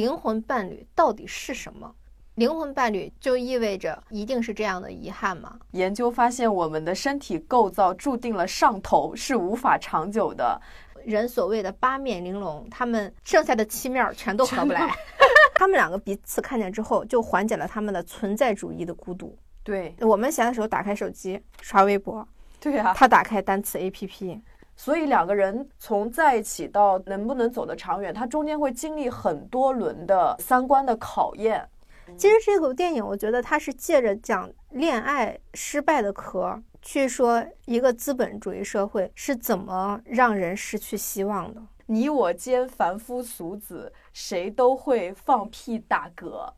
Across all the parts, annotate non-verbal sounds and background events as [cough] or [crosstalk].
灵魂伴侣到底是什么？灵魂伴侣就意味着一定是这样的遗憾吗？研究发现，我们的身体构造注定了上头是无法长久的。人所谓的八面玲珑，他们剩下的七面全都合不来。[laughs] 他们两个彼此看见之后，就缓解了他们的存在主义的孤独。对我们闲的时候打开手机刷微博，对呀，他打开单词 APP。所以两个人从在一起到能不能走得长远，他中间会经历很多轮的三观的考验。其实这部电影，我觉得它是借着讲恋爱失败的壳，去说一个资本主义社会是怎么让人失去希望的。你我间凡夫俗子，谁都会放屁打嗝。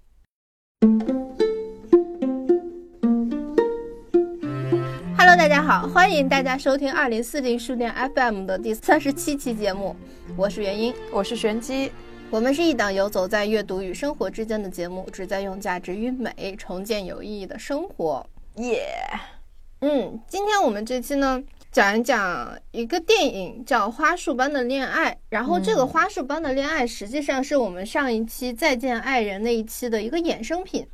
家好，欢迎大家收听二零四零书店 FM 的第三十七期节目，我是元英，我是玄机，我们是一档游走在阅读与生活之间的节目，旨在用价值与美重建有意义的生活。耶，嗯，今天我们这期呢，讲一讲一个电影叫《花束般的恋爱》，然后这个《花束般的恋爱》实际上是我们上一期《再见爱人》那一期的一个衍生品。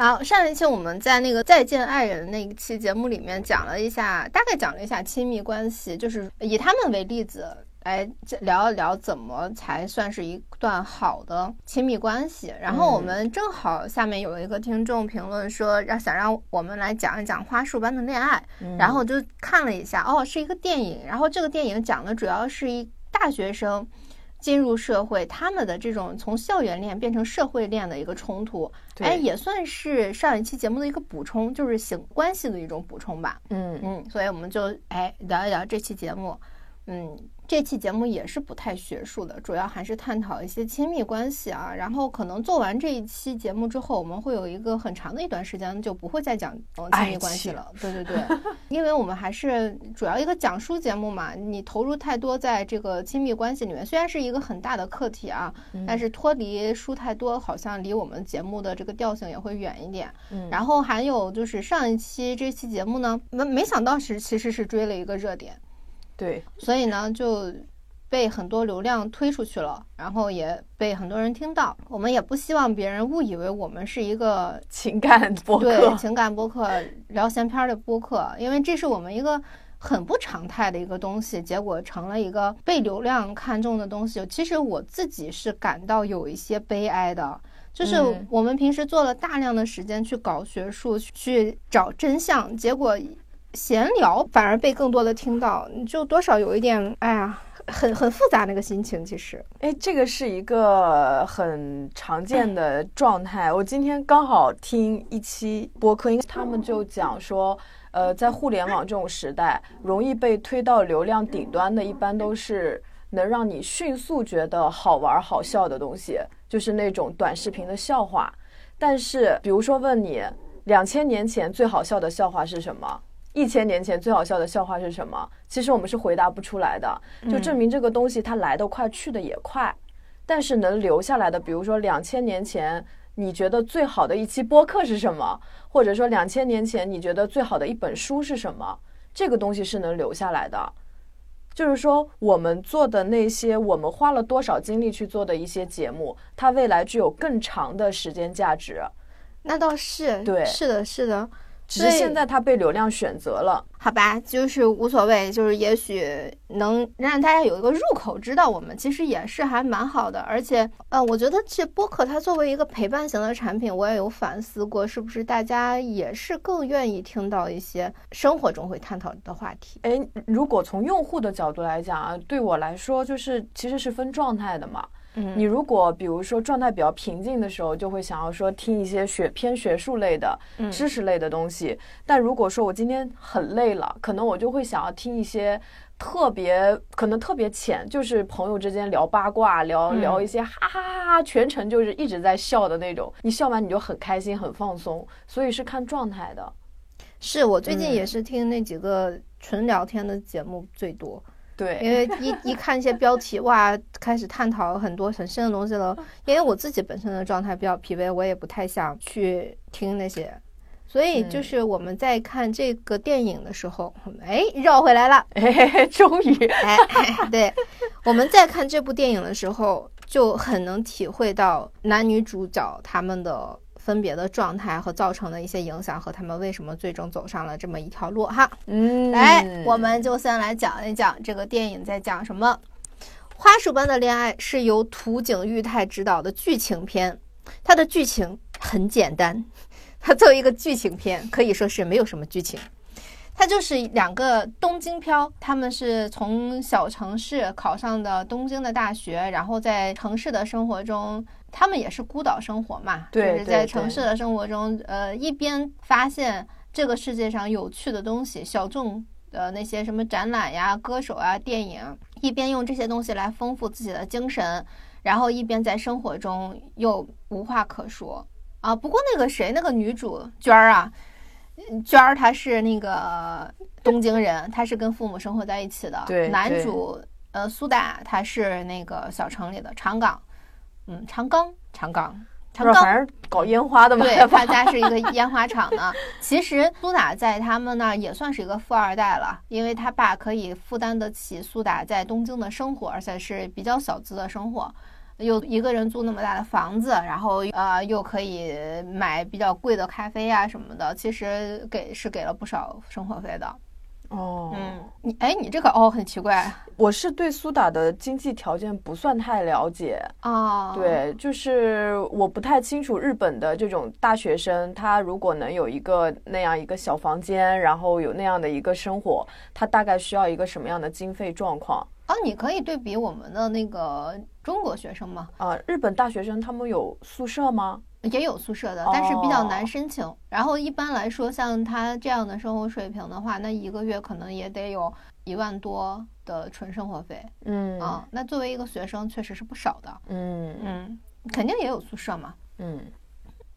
好，上一期我们在那个再见爱人那一期节目里面讲了一下，大概讲了一下亲密关系，就是以他们为例子来聊一聊怎么才算是一段好的亲密关系。然后我们正好下面有一个听众评论说，让想让我们来讲一讲花束般的恋爱，然后就看了一下，哦，是一个电影，然后这个电影讲的主要是一大学生。进入社会，他们的这种从校园恋变成社会恋的一个冲突，哎，也算是上一期节目的一个补充，就是性关系的一种补充吧。嗯嗯，所以我们就哎聊一聊这期节目，嗯。这期节目也是不太学术的，主要还是探讨一些亲密关系啊。然后可能做完这一期节目之后，我们会有一个很长的一段时间就不会再讲亲密关系了。对对对，因为我们还是主要一个讲书节目嘛，你投入太多在这个亲密关系里面，虽然是一个很大的课题啊，但是脱离书太多，好像离我们节目的这个调性也会远一点。嗯，然后还有就是上一期这期节目呢，没没想到是其实是追了一个热点。对，所以呢，就被很多流量推出去了，然后也被很多人听到。我们也不希望别人误以为我们是一个情感播客，对情感播客聊闲篇的播客，因为这是我们一个很不常态的一个东西，结果成了一个被流量看中的东西。其实我自己是感到有一些悲哀的，就是我们平时做了大量的时间去搞学术，去找真相，结果。闲聊反而被更多的听到，就多少有一点，哎呀，很很复杂那个心情。其实，哎，这个是一个很常见的状态。我今天刚好听一期播客，因为他们就讲说，呃，在互联网这种时代，容易被推到流量顶端的，一般都是能让你迅速觉得好玩好笑的东西，就是那种短视频的笑话。但是，比如说问你，两千年前最好笑的笑话是什么？一千年前最好笑的笑话是什么？其实我们是回答不出来的，就证明这个东西它来得快，去的也快。但是能留下来的，比如说两千年前你觉得最好的一期播客是什么？或者说两千年前你觉得最好的一本书是什么？这个东西是能留下来的。就是说，我们做的那些，我们花了多少精力去做的一些节目，它未来具有更长的时间价值。那倒是，对，是的，是的。只是现在他被流量选择了，好吧，就是无所谓，就是也许能让大家有一个入口，知道我们其实也是还蛮好的。而且，呃，我觉得这播客它作为一个陪伴型的产品，我也有反思过，是不是大家也是更愿意听到一些生活中会探讨的话题？哎，如果从用户的角度来讲啊，对我来说，就是其实是分状态的嘛。你如果比如说状态比较平静的时候，就会想要说听一些学偏学术类的、知识类的东西。但如果说我今天很累了，可能我就会想要听一些特别可能特别浅，就是朋友之间聊八卦、聊聊一些哈哈哈哈，全程就是一直在笑的那种。你笑完你就很开心、很放松，所以是看状态的。是我最近也是听那几个纯聊天的节目最多。对，因为一一看一些标题，哇，开始探讨很多很深的东西了。因为我自己本身的状态比较疲惫，我也不太想去听那些。所以就是我们在看这个电影的时候，哎，绕回来了，哎，[laughs] 终于，哎，对，我们在看这部电影的时候，就很能体会到男女主角他们的分别的状态和造成的一些影响，和他们为什么最终走上了这么一条路哈。嗯，来，我们就先来讲一讲这个电影在讲什么。《花束般的恋爱》是由土井裕太执导的剧情片，它的剧情很简单。它作为一个剧情片，可以说是没有什么剧情。它就是两个东京漂，他们是从小城市考上的东京的大学，然后在城市的生活中，他们也是孤岛生活嘛，就是在城市的生活中，呃，一边发现这个世界上有趣的东西，小众的那些什么展览呀、歌手啊、电影，一边用这些东西来丰富自己的精神，然后一边在生活中又无话可说啊。不过那个谁，那个女主娟儿啊。娟儿她是那个东京人，她是跟父母生活在一起的。男主呃苏打他是那个小城里的长岗，嗯，长冈，长冈，长冈。反正搞烟花的嘛，对他家是一个烟花厂呢。其实苏打在他们那儿也算是一个富二代了，因为他爸可以负担得起苏打在东京的生活，而且是比较小资的生活。又一个人租那么大的房子，然后呃又可以买比较贵的咖啡啊什么的，其实给是给了不少生活费的。哦，嗯，你哎，你这个哦很奇怪。我是对苏打的经济条件不算太了解，啊。，对，就是我不太清楚日本的这种大学生，他如果能有一个那样一个小房间，然后有那样的一个生活，他大概需要一个什么样的经费状况？啊，你可以对比我们的那个中国学生嘛，啊、日本大学生他们有宿舍吗？也有宿舍的，但是比较难哦申请。然后一般来说，像他这样的生活水平的话，那一个月可能也得有一万多的纯生活费嗯啊。那作为一个学生，确实是不少的。嗯嗯，肯定也有宿舍嘛。嗯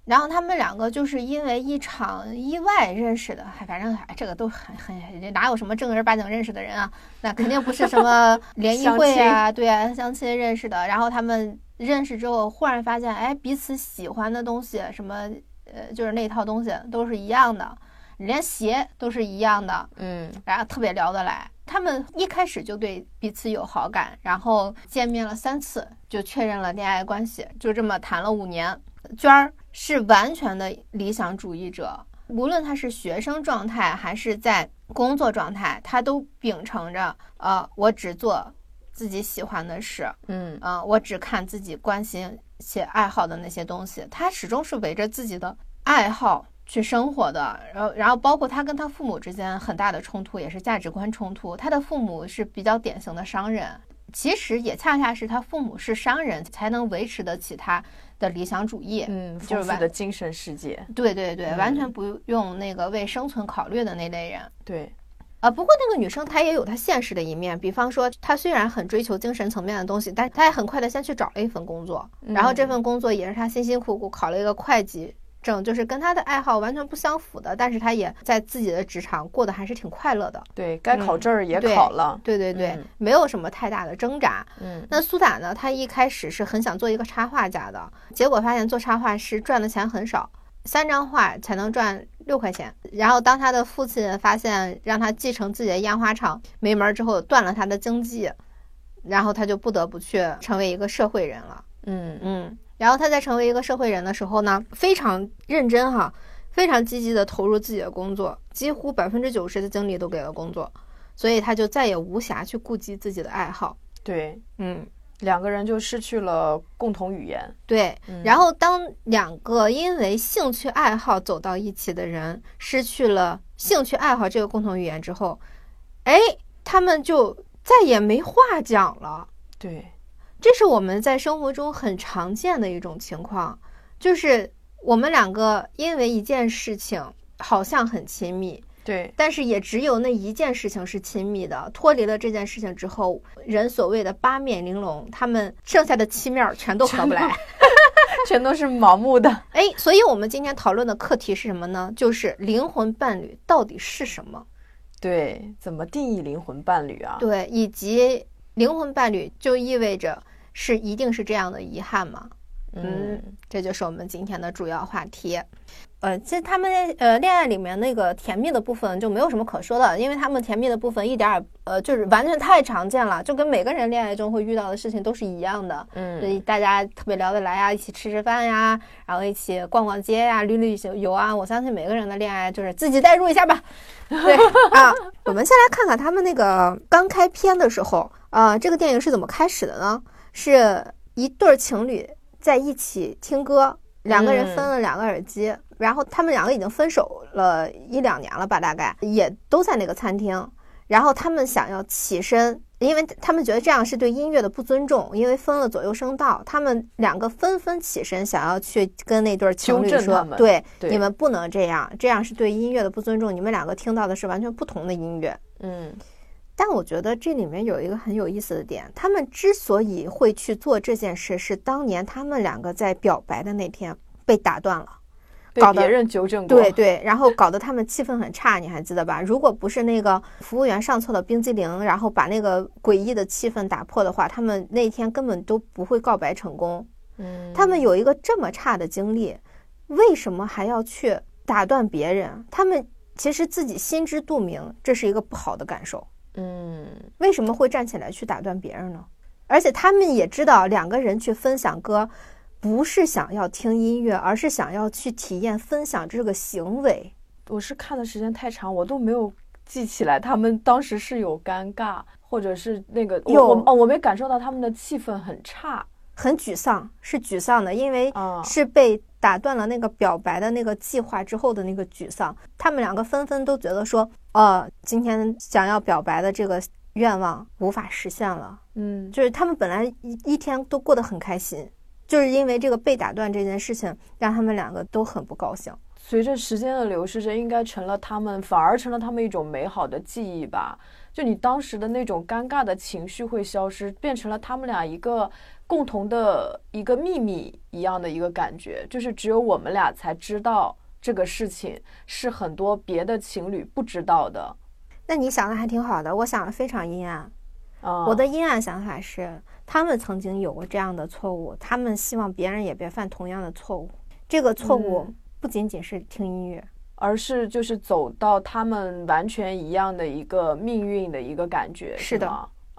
然后他们两个就是因为一场意外认识的，还反正哎，这个都很很哪有什么正儿八经认识的人啊？那肯定不是什么 [laughs] 联谊会啊，对啊，相亲认识的。然后他们认识之后，忽然发现，哎，彼此喜欢的东西，什么呃，就是那套东西都是一样的，连鞋都是一样的，嗯然后特别聊得来。他们一开始就对彼此有好感，然后见面了三次就确认了恋爱关系，就这么谈了五年。娟儿是完全的理想主义者，无论他是学生状态还是在工作状态，他都秉承着呃，我只做自己喜欢的事，嗯啊、我只看自己关心且爱好的那些东西。他始终是围着自己的爱好去生活的。然后，然后包括他跟他父母之间很大的冲突，也是价值观冲突。他的父母是比较典型的商人，其实也恰恰是他父母是商人，才能维持得起他的理想主义。嗯，就是的精神世界，对对对，嗯完全不用那个为生存考虑的那类人。对，啊，不过那个女生她也有她现实的一面，比方说她虽然很追求精神层面的东西，但是她也很快的先去找了一份工作，然后这份工作也是她辛辛苦苦考了一个会计证，就是跟他的爱好完全不相符的，但是他也在自己的职场过得还是挺快乐的。对该考嗯证儿也考了，对对对，嗯没有什么太大的挣扎。嗯那苏打呢？他一开始是很想做一个插画家的，结果发现做插画师赚的钱很少，三张画才能赚六块钱。然后当他的父亲发现让他继承自己的烟花厂没门儿之后，断了他的经济，然后他就不得不去成为一个社会人了。嗯。嗯，然后他在成为一个社会人的时候呢，非常认真哈，非常积极的投入自己的工作，几乎百分之九十的精力都给了工作，所以他就再也无暇去顾及自己的爱好。对，嗯。两个人就失去了共同语言，对，嗯。然后当两个因为兴趣爱好走到一起的人失去了兴趣爱好这个共同语言之后，哎，他们就再也没话讲了。对，这是我们在生活中很常见的一种情况，就是我们两个因为一件事情好像很亲密，对，但是也只有那一件事情是亲密的。脱离了这件事情之后，人所谓的八面玲珑，他们剩下的七面儿全都合不来。[laughs] 全都是盲目的，哎，所以我们今天讨论的课题是什么呢？就是灵魂伴侣到底是什么？对，怎么定义灵魂伴侣啊？对，以及灵魂伴侣就意味着是一定是这样的遗憾吗？嗯，这就是我们今天的主要话题。呃，其实他们呃恋爱里面那个甜蜜的部分就没有什么可说的，因为他们甜蜜的部分一点儿呃就是完全太常见了，就跟每个人恋爱中会遇到的事情都是一样的。嗯，所以大家特别聊得来呀，一起吃吃饭呀，然后一起逛逛街呀，旅旅游啊。我相信每个人的恋爱就是自己代入一下吧。[laughs] 对啊，我们先来看看他们那个刚开篇的时候，啊，这个电影是怎么开始的呢？是一对情侣在一起听歌，两个人分了两个耳机。然后他们两个已经分手了一两年了吧，大概也都在那个餐厅。然后他们想要起身，因为他们觉得这样是对音乐的不尊重，因为分了左右声道。他们两个纷纷起身，想要去跟那对情侣说：“对，你们不能这样，这样是对音乐的不尊重。你们两个听到的是完全不同的音乐。”嗯。但我觉得这里面有一个很有意思的点，他们之所以会去做这件事，是当年他们两个在表白的那天被打断了。搞别人纠正过，对对，然后搞得他们气氛很差，你还记得吧？如果不是那个服务员上错了冰激凌，然后把那个诡异的气氛打破的话，他们那天根本都不会告白成功。嗯，他们有一个这么差的经历，为什么还要去打断别人？他们其实自己心知肚明，这是一个不好的感受。嗯，为什么会站起来去打断别人呢？而且他们也知道两个人去分享歌。不是想要听音乐，而是想要去体验分享这个行为。我是看的时间太长，我都没有记起来他们当时是有尴尬，或者是那个有哦，我没感受到他们的气氛很差，很沮丧，是沮丧的，因为是被打断了那个表白的那个计划之后的那个沮丧。他们两个纷纷都觉得说，呃，今天想要表白的这个愿望无法实现了。嗯，就是他们本来一一天都过得很开心。就是因为这个被打断这件事情，让他们两个都很不高兴。随着时间的流逝，这应该成了他们，反而成了他们一种美好的记忆吧。就你当时的那种尴尬的情绪会消失，变成了他们俩一个共同的一个秘密一样的一个感觉，就是只有我们俩才知道这个事情，是很多别的情侣不知道的。那你想的还挺好的，我想的非常阴暗。啊，我的阴暗想法是。他们曾经有过这样的错误，他们希望别人也别犯同样的错误。这个错误不仅仅是听音乐，而是就是走到他们完全一样的一个命运的一个感觉。是的，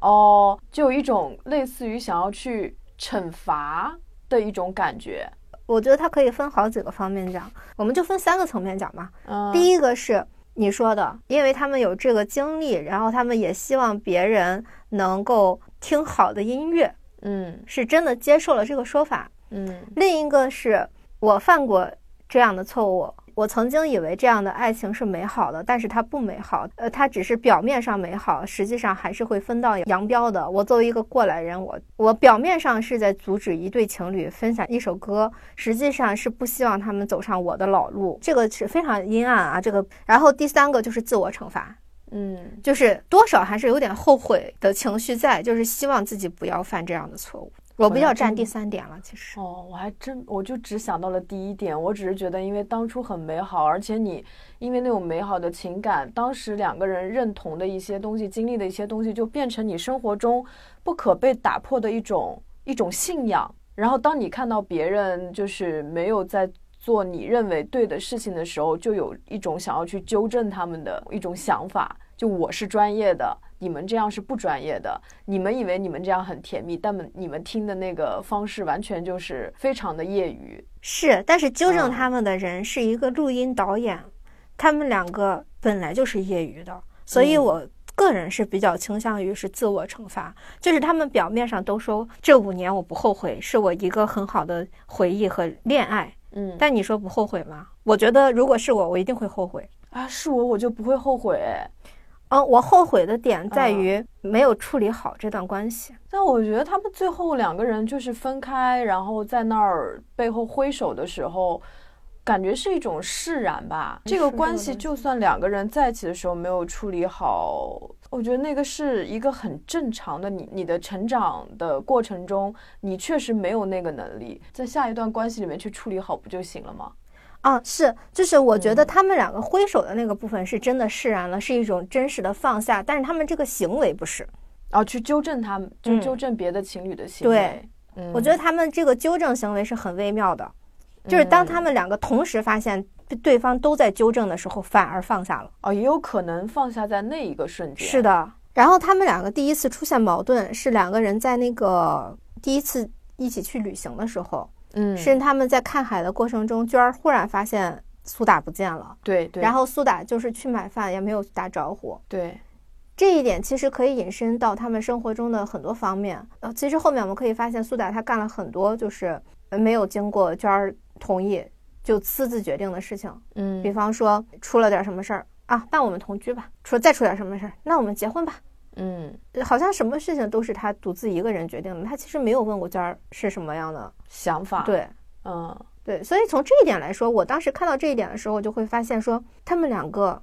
哦，就有一种类似于想要去惩罚的一种感觉。我觉得它可以分好几个方面讲，我们就分三个层面讲吧。嗯，第一个是你说的，因为他们有这个经历，然后他们也希望别人能够。听好的音乐，嗯，是真的接受了这个说法，嗯。另一个是我犯过这样的错误，我曾经以为这样的爱情是美好的，但是它不美好，呃，它只是表面上美好，实际上还是会分道扬镳的。我作为一个过来人，我我表面上是在阻止一对情侣分享一首歌，实际上是不希望他们走上我的老路，这个是非常阴暗啊。这个，然后第三个就是自我惩罚。嗯，就是多少还是有点后悔的情绪在，就是希望自己不要犯这样的错误。我不要占第三点了，其实。哦，我还真我就只想到了第一点，我只是觉得因为当初很美好，而且你因为那种美好的情感，当时两个人认同的一些东西，经历的一些东西，就变成你生活中不可被打破的一种一种信仰。然后当你看到别人就是没有在做你认为对的事情的时候，就有一种想要去纠正他们的一种想法。就我是专业的，你们这样是不专业的。你们以为你们这样很甜蜜，但你们听的那个方式完全就是非常的业余。是，但是纠正他们的人是一个录音导演，他们两个本来就是业余的，所以我个人是比较倾向于是自我惩罚。就是他们表面上都说这五年我不后悔，是我一个很好的回忆和恋爱。嗯，但你说不后悔吗？我觉得如果是我，我一定会后悔啊！是我，我就不会后悔。嗯，我后悔的点在于没有处理好这段关系。但我觉得他们最后两个人就是分开，然后在那儿背后挥手的时候，感觉是一种释然吧。这个关系就算两个人在一起的时候没有处理好，我觉得那个是一个很正常的。你你的成长的过程中，你确实没有那个能力，在下一段关系里面去处理好不就行了吗？啊，是，就是我觉得他们两个挥手的那个部分是真的释然了，是一种真实的放下。但是他们这个行为不是，啊，去纠正他们，就纠正别的情侣的行为。对，嗯我觉得他们这个纠正行为是很微妙的，就是当他们两个同时发现对方都在纠正的时候，反而放下了。哦，也有可能放下在那一个瞬间。是，的，然后他们两个第一次出现矛盾是两个人在那个第一次一起去旅行的时候，嗯，是他们在看海的过程中，娟儿忽然发现苏打不见了，对对，然后苏打就是去买饭也没有打招呼。对，这一点其实可以引申到他们生活中的很多方面。呃，其实后面我们可以发现，苏打他干了很多就是呃没有经过娟儿同意就私自决定的事情，嗯，比方说出了点什么事儿啊，那我们同居吧；出再出点什么事儿，那我们结婚吧。嗯，呃好像什么事情都是他独自一个人决定的，他其实没有问过娟儿是什么样的。想法，，对嗯，对，所以从这一点来说，我当时看到这一点的时候，我就会发现说，他们两个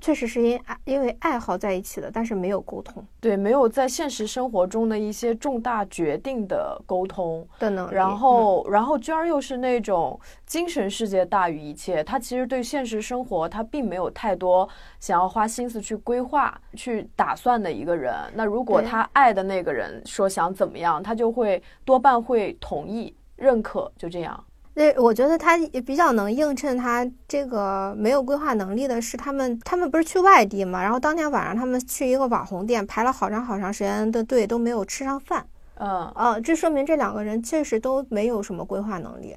确实是因爱因为爱好在一起的，但是没有沟通对，没有在现实生活中的一些重大决定的沟通，的能力。然嗯后，然后娟儿又是那种精神世界大于一切，她其实对现实生活她并没有太多想要花心思去规划、去打算的一个人。那如果对她爱的那个人说想怎么样，她就会多半会同意、认可，就这样。那我觉得他也比较能映衬他这个没有规划能力的是，他们他们不是去外地嘛，然后当天晚上他们去一个网红店排了好长好长时间的队，都没有吃上饭。嗯，呃，这说明这两个人确实都没有什么规划能力，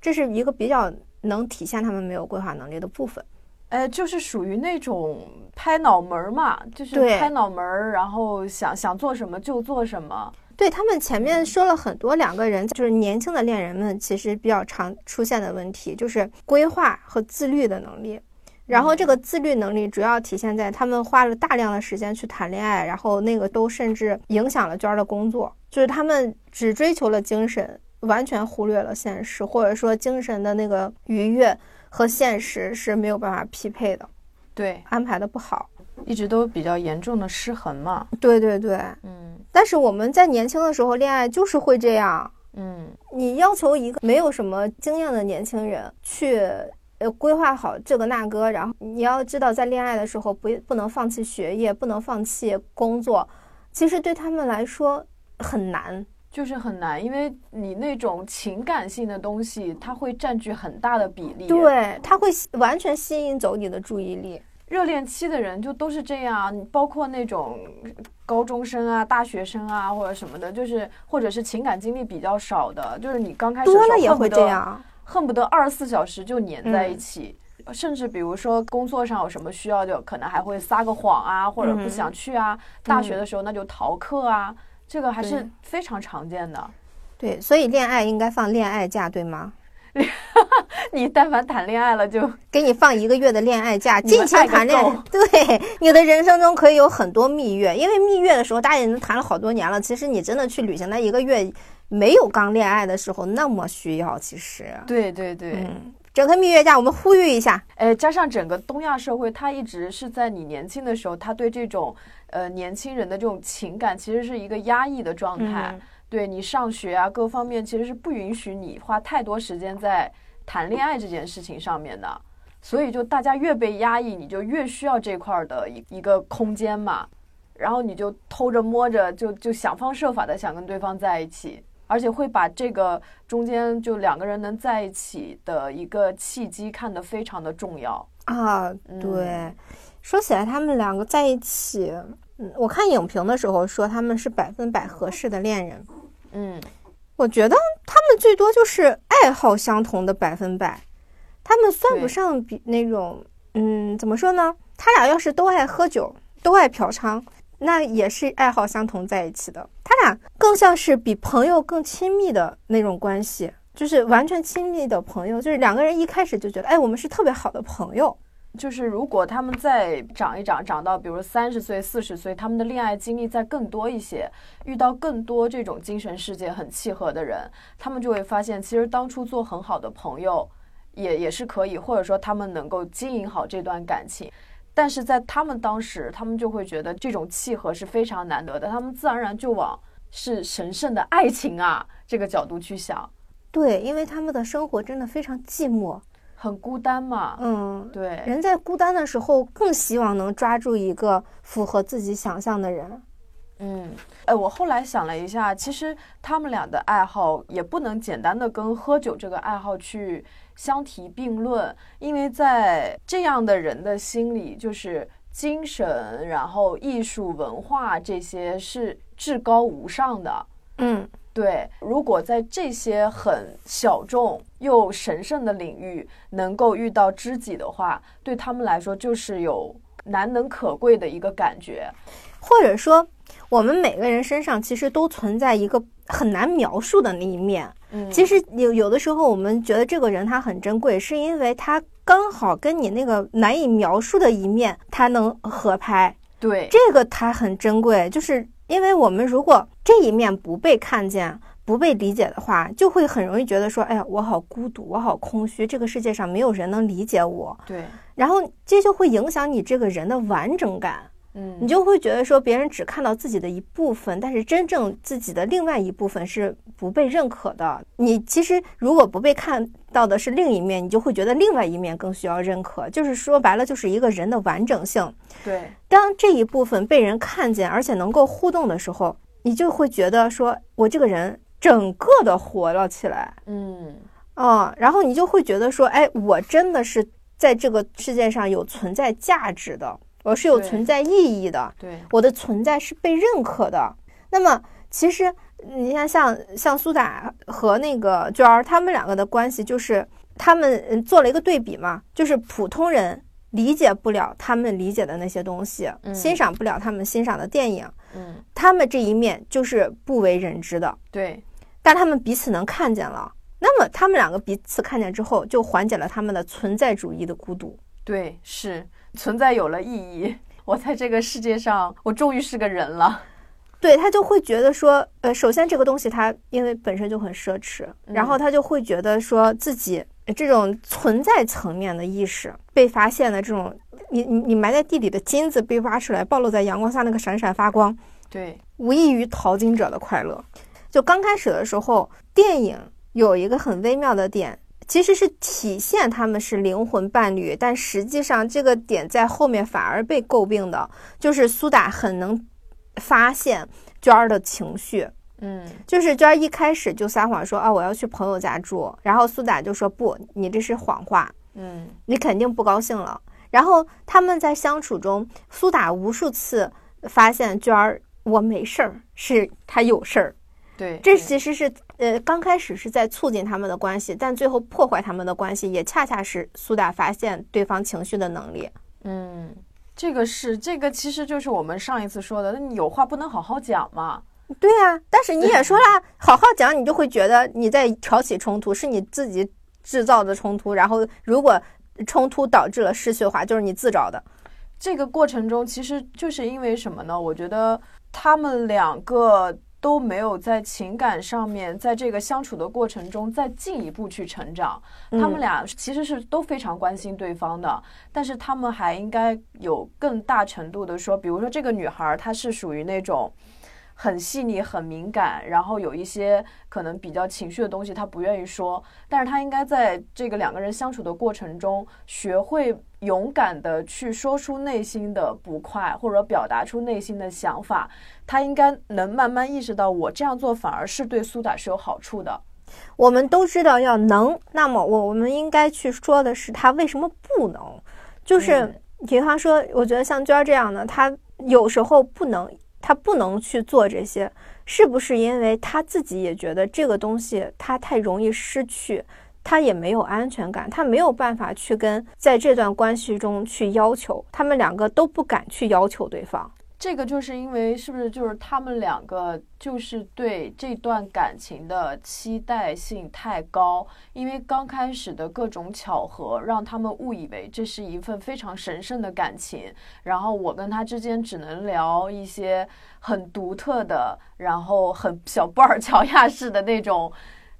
这是一个比较能体现他们没有规划能力的部分。哎，就是属于那种拍脑门儿嘛，就是拍脑门儿，然后想想做什么就做什么。对他们前面说了很多，两个人就是年轻的恋人们，其实比较常出现的问题就是规划和自律的能力。然后这个自律能力主要体现在他们花了大量的时间去谈恋爱，然后那个都甚至影响了娟儿的工作，就是他们只追求了精神，完全忽略了现实，或者说精神的那个愉悦和现实是没有办法匹配的，对，安排的不好。一直都比较严重的失衡嘛。对对对，嗯但是我们在年轻的时候恋爱就是会这样，嗯，你要求一个没有什么经验的年轻人去呃规划好这个那个，然后你要知道在恋爱的时候不不能放弃学业，不能放弃工作，其实对他们来说很难。就是很难，因为你那种情感性的东西，它会占据很大的比例。，对，它会吸完全吸引走你的注意力。热恋期的人就都是这样，包括那种高中生啊、大学生啊或者什么的，就是或者是情感经历比较少的，就是你刚开始的时候多了也会这样。恨不得二十四小时就黏在一嗯起。甚至比如说工作上有什么需要，就可能还会撒个谎啊，或者不嗯想去啊。大学的时候那就逃课啊，这个还是非常常见的。对，所以恋爱应该放恋爱假，对吗？[laughs] 你但凡谈恋爱了就，给你放一个月的恋爱假，尽情谈恋爱。[laughs] 对，你的人生中可以有很多蜜月，因为蜜月的时候大家已经谈了好多年了。其实你真的去旅行那一个月，没有刚恋爱的时候那么需要。其实，对对对，嗯，整个蜜月假我们呼吁一下，哎，加上整个东亚社会，它一直是在你年轻的时候，他对这种呃年轻人的这种情感，其实是一个压抑的状态。嗯对你上学啊各方面，其实是不允许你花太多时间在谈恋爱这件事情上面的。所以就大家越被压抑，你就越需要这块儿的一一个空间嘛。然后你就偷着摸着，就就想方设法的想跟对方在一起，而且会把这个中间就两个人能在一起的一个契机看得非常的重要。啊，对，说起来他们两个在一起，嗯，我看影评的时候说他们是百分百合适的恋人。嗯，我觉得他们最多就是爱好相同的百分百，他们算不上比那种，嗯，怎么说呢？他俩要是都爱喝酒，都爱嫖娼，那也是爱好相同在一起的。他俩更像是比朋友更亲密的那种关系，就是完全亲密的朋友，就是两个人一开始就觉得，哎，我们是特别好的朋友。就是如果他们再长一长，长到比如三十岁、四十岁，他们的恋爱经历再更多一些，遇到更多这种精神世界很契合的人，他们就会发现，其实当初做很好的朋友也也是可以，或者说他们能够经营好这段感情。但是在他们当时，他们就会觉得这种契合是非常难得的，他们自然而然就往是神圣的爱情啊这个角度去想，对，因为他们的生活真的非常寂寞。很孤单嘛。嗯，对，人在孤单的时候，更希望能抓住一个符合自己想象的人。嗯，哎，我后来想了一下，其实他们俩的爱好也不能简单的跟喝酒这个爱好去相提并论，因为在这样的人的心里，就是精神、然后艺术、文化这些是至高无上的。嗯，对，如果在这些很小众又神圣的领域能够遇到知己的话，对他们来说就是有难能可贵的一个感觉。或者说，我们每个人身上其实都存在一个很难描述的那一面。嗯其实有有的时候，我们觉得这个人他很珍贵，是因为他刚好跟你那个难以描述的一面，他能合拍。对，这个他很珍贵，就是因为我们如果这一面不被看见、不被理解的话，就会很容易觉得说，哎呀，我好孤独，我好空虚，这个世界上没有人能理解我，对，然后这就会影响你这个人的完整感。嗯，你就会觉得说别人只看到自己的一部分，但是真正自己的另外一部分是不被认可的。你其实如果不被看到的是另一面，你就会觉得另外一面更需要认可。就是说白了，就是一个人的完整性。对，当这一部分被人看见，而且能够互动的时候，你就会觉得说我这个人整个的活了起来。嗯，啊、然后你就会觉得说，哎，我真的是在这个世界上有存在价值的，我是有存在意义的。对，我的存在是被认可的。那么，其实你看像，像苏打和那个娟儿，他们两个的关系就是，他们嗯做了一个对比嘛，就是普通人理解不了他们理解的那些东西，嗯欣赏不了他们欣赏的电影，嗯，他们这一面就是不为人知的，对，但他们彼此能看见了。那么，他们两个彼此看见之后，就缓解了他们的存在主义的孤独。对，是存在有了意义。[laughs] 我在这个世界上，我终于是个人了。对他就会觉得说，呃，首先这个东西它因为本身就很奢侈，然后他就会觉得说自己这种存在层面的意识被发现的这种，你你你埋在地里的金子被挖出来，暴露在阳光下那个闪闪发光，对，无异于淘金者的快乐。就刚开始的时候，电影有一个很微妙的点，其实是体现他们是灵魂伴侣，但实际上这个点在后面反而被诟病的，就是苏打很能发现娟儿的情绪。嗯，就是娟儿一开始就撒谎说啊我要去朋友家住，然后苏打就说不，你这是谎话，嗯，你肯定不高兴了。然后他们在相处中，苏打无数次发现娟儿我没事儿，是他有事儿。对，这其实是呃刚开始是在促进他们的关系，但最后破坏他们的关系，也恰恰是苏打发现对方情绪的能力。嗯，这个是这个，其实就是我们上一次说的，那你有话不能好好讲嘛？对呀、但是你也说了，[laughs] 好好讲，你就会觉得你在挑起冲突，是你自己制造的冲突。然后如果冲突导致了失去的话，就是你自找的。这个过程中，其实就是因为什么呢？我觉得他们两个都没有在情感上面，在这个相处的过程中再进一步去成长。他们嗯俩其实是都非常关心对方的，但是他们还应该有更大程度的说，比如说这个女孩儿她是属于那种。很细腻、很敏感，然后有一些可能比较情绪的东西，他不愿意说。但是他应该在这个两个人相处的过程中，学会勇敢的去说出内心的不快，或者表达出内心的想法。他应该能慢慢意识到，我这样做反而是对苏打是有好处的。我们都知道要能，那么我我们应该去说的是他为什么不能，就是嗯比方说，我觉得像娟儿这样的，他有时候不能，他不能去做这些，是不是因为他自己也觉得这个东西他太容易失去？他也没有安全感，他没有办法去跟在这段关系中去要求，他们两个都不敢去要求对方。这个就是因为是不是就是他们两个就是对这段感情的期待性太高，因为刚开始的各种巧合让他们误以为这是一份非常神圣的感情，然后我跟他之间只能聊一些很独特的，然后很小布尔乔亚式的那种。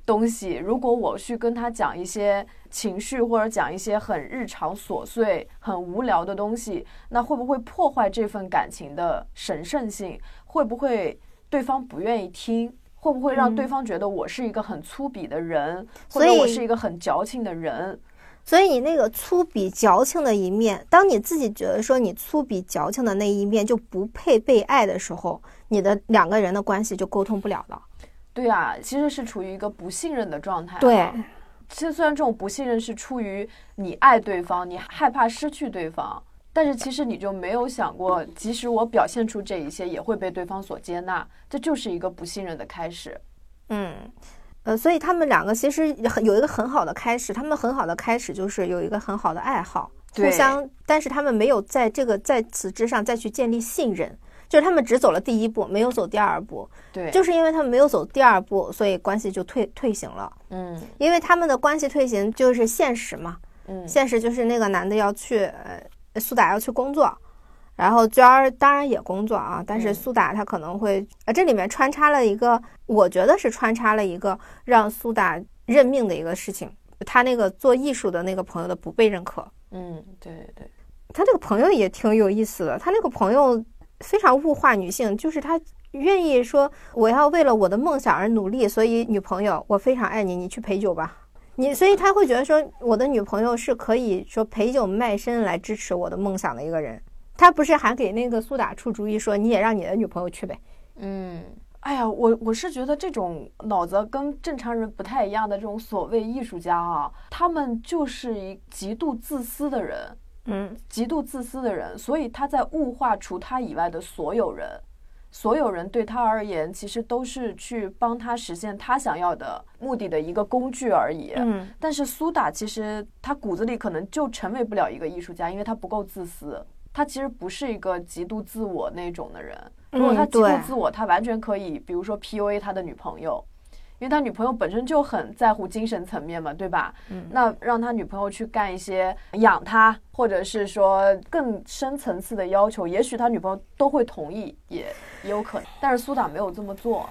东西，如果我去跟他讲一些情绪，或者讲一些很日常琐碎、很无聊的东西，那会不会破坏这份感情的神圣性？会不会对方不愿意听？会不会让嗯对方觉得我是一个很粗鄙的人，或所以者我是一个很矫情的人？所以你那个粗鄙矫情的一面，当你自己觉得说你粗鄙矫情的那一面就不配被爱的时候，你的两个人的关系就沟通不了了。对啊，其实是处于一个不信任的状态。对，其实虽然这种不信任是出于你爱对方，你害怕失去对方，但是其实你就没有想过，即使我表现出这一些，也会被对方所接纳，这就是一个不信任的开始。嗯，呃，所以他们两个其实很有一个很好的开始，他们很好的开始就是有一个很好的爱好，互相，但是他们没有在这个在此之上再去建立信任，就是他们只走了第一步，没有走第二步，对，就是因为他们没有走第二步，所以关系就退退行了。嗯。因为他们的关系退行就是现实嘛，嗯，现实就是那个男的要去，呃，苏打要去工作，然后娟儿当然也工作啊，但是嗯苏打他可能会，呃，这里面穿插了一个，我觉得是穿插了一个让苏打认命的一个事情，他那个做艺术的那个朋友的不被认可，嗯，对对。对，他这个朋友也挺有意思的，他那个朋友非常物化女性，就是他愿意说我要为了我的梦想而努力，所以女朋友我非常爱你，你去陪酒吧。你所以他会觉得说我的女朋友是可以说陪酒卖身来支持我的梦想的一个人。他不是还给那个苏打出主意说你也让你的女朋友去呗？嗯。哎呀，我我是觉得这种脑子跟正常人不太一样的这种所谓艺术家啊，他们就是一极度自私的人，嗯极度自私的人，所以他在物化除他以外的所有人，所有人对他而言其实都是去帮他实现他想要的目的的一个工具而已。嗯但是苏打其实他骨子里可能就成为不了一个艺术家，因为他不够自私。他其实不是一个极度自我那种的人。如果他嗯，极度，自我，他完全可以，比如说 PUA 他的女朋友，因为他女朋友本身就很在乎精神层面嘛，对吧？嗯那让他女朋友去干一些养他，或者是说更深层次的要求，也许他女朋友都会同意，也也有可能。但是苏打没有这么做。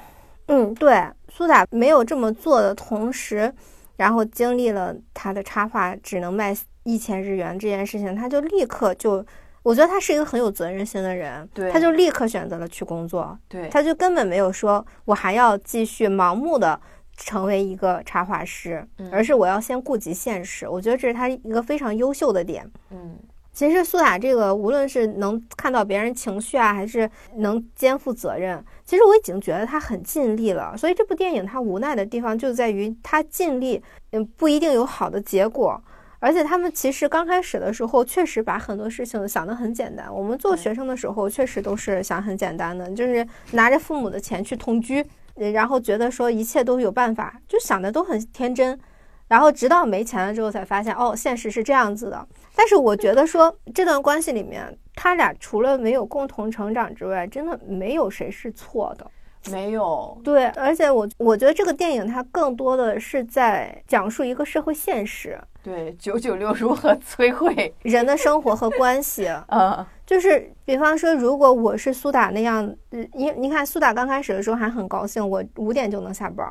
嗯，对，苏打没有这么做的同时，然后经历了他的插画只能卖一千日元这件事情，他就立刻就，我觉得他是一个很有责任心的人，对他就立刻选择了去工作，对，他就根本没有说我还要继续盲目的成为一个插画师，嗯而是我要先顾及现实，我觉得这是他一个非常优秀的点。嗯其实苏打这个，无论是能看到别人情绪啊，还是能肩负责任，其实我已经觉得他很尽力了。所以这部电影他无奈的地方就在于他尽力，嗯，不一定有好的结果。而且他们其实刚开始的时候，确实把很多事情想得很简单。我们做学生的时候，确实都是想很简单的，就是拿着父母的钱去同居，呃然后觉得说一切都有办法，就想的都很天真。然后直到没钱了之后，才发现哦，现实是这样子的。但是我觉得说这段关系里面，他俩除了没有共同成长之外，真的没有谁是错的。没有，对，而且我我觉得这个电影它更多的是在讲述一个社会现实，对，九九六如何摧毁？[laughs] 人的生活和关系。嗯，[laughs] 就是比方说，如果我是苏打那样，呃你你看苏打刚开始的时候还很高兴，我五点就能下班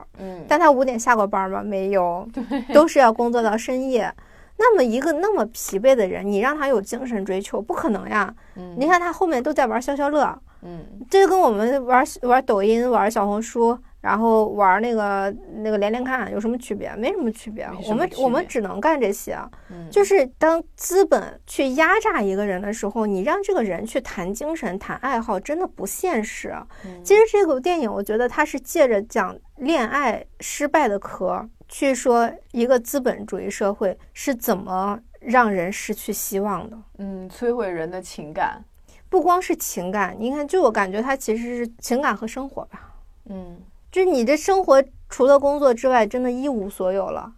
但他五点下过班吗？没有，都是要工作到深夜。那么一个那么疲惫的人，你让他有精神追求，不可能呀！嗯你看他后面都在玩消消乐，嗯，这就跟我们玩玩抖音、玩小红书，然后玩那个那个连连看有什么区别？没什么区别。我们我们只能干这些。嗯就是当资本去压榨一个人的时候，你让这个人去谈精神、谈爱好，真的不现实。嗯其实这部电影，我觉得它是借着讲恋爱失败的壳，去说一个资本主义社会是怎么让人失去希望的。嗯，摧毁人的情感。不光是情感，你看，就我感觉它其实是情感和生活吧。嗯就是你这生活除了工作之外，真的一无所有了。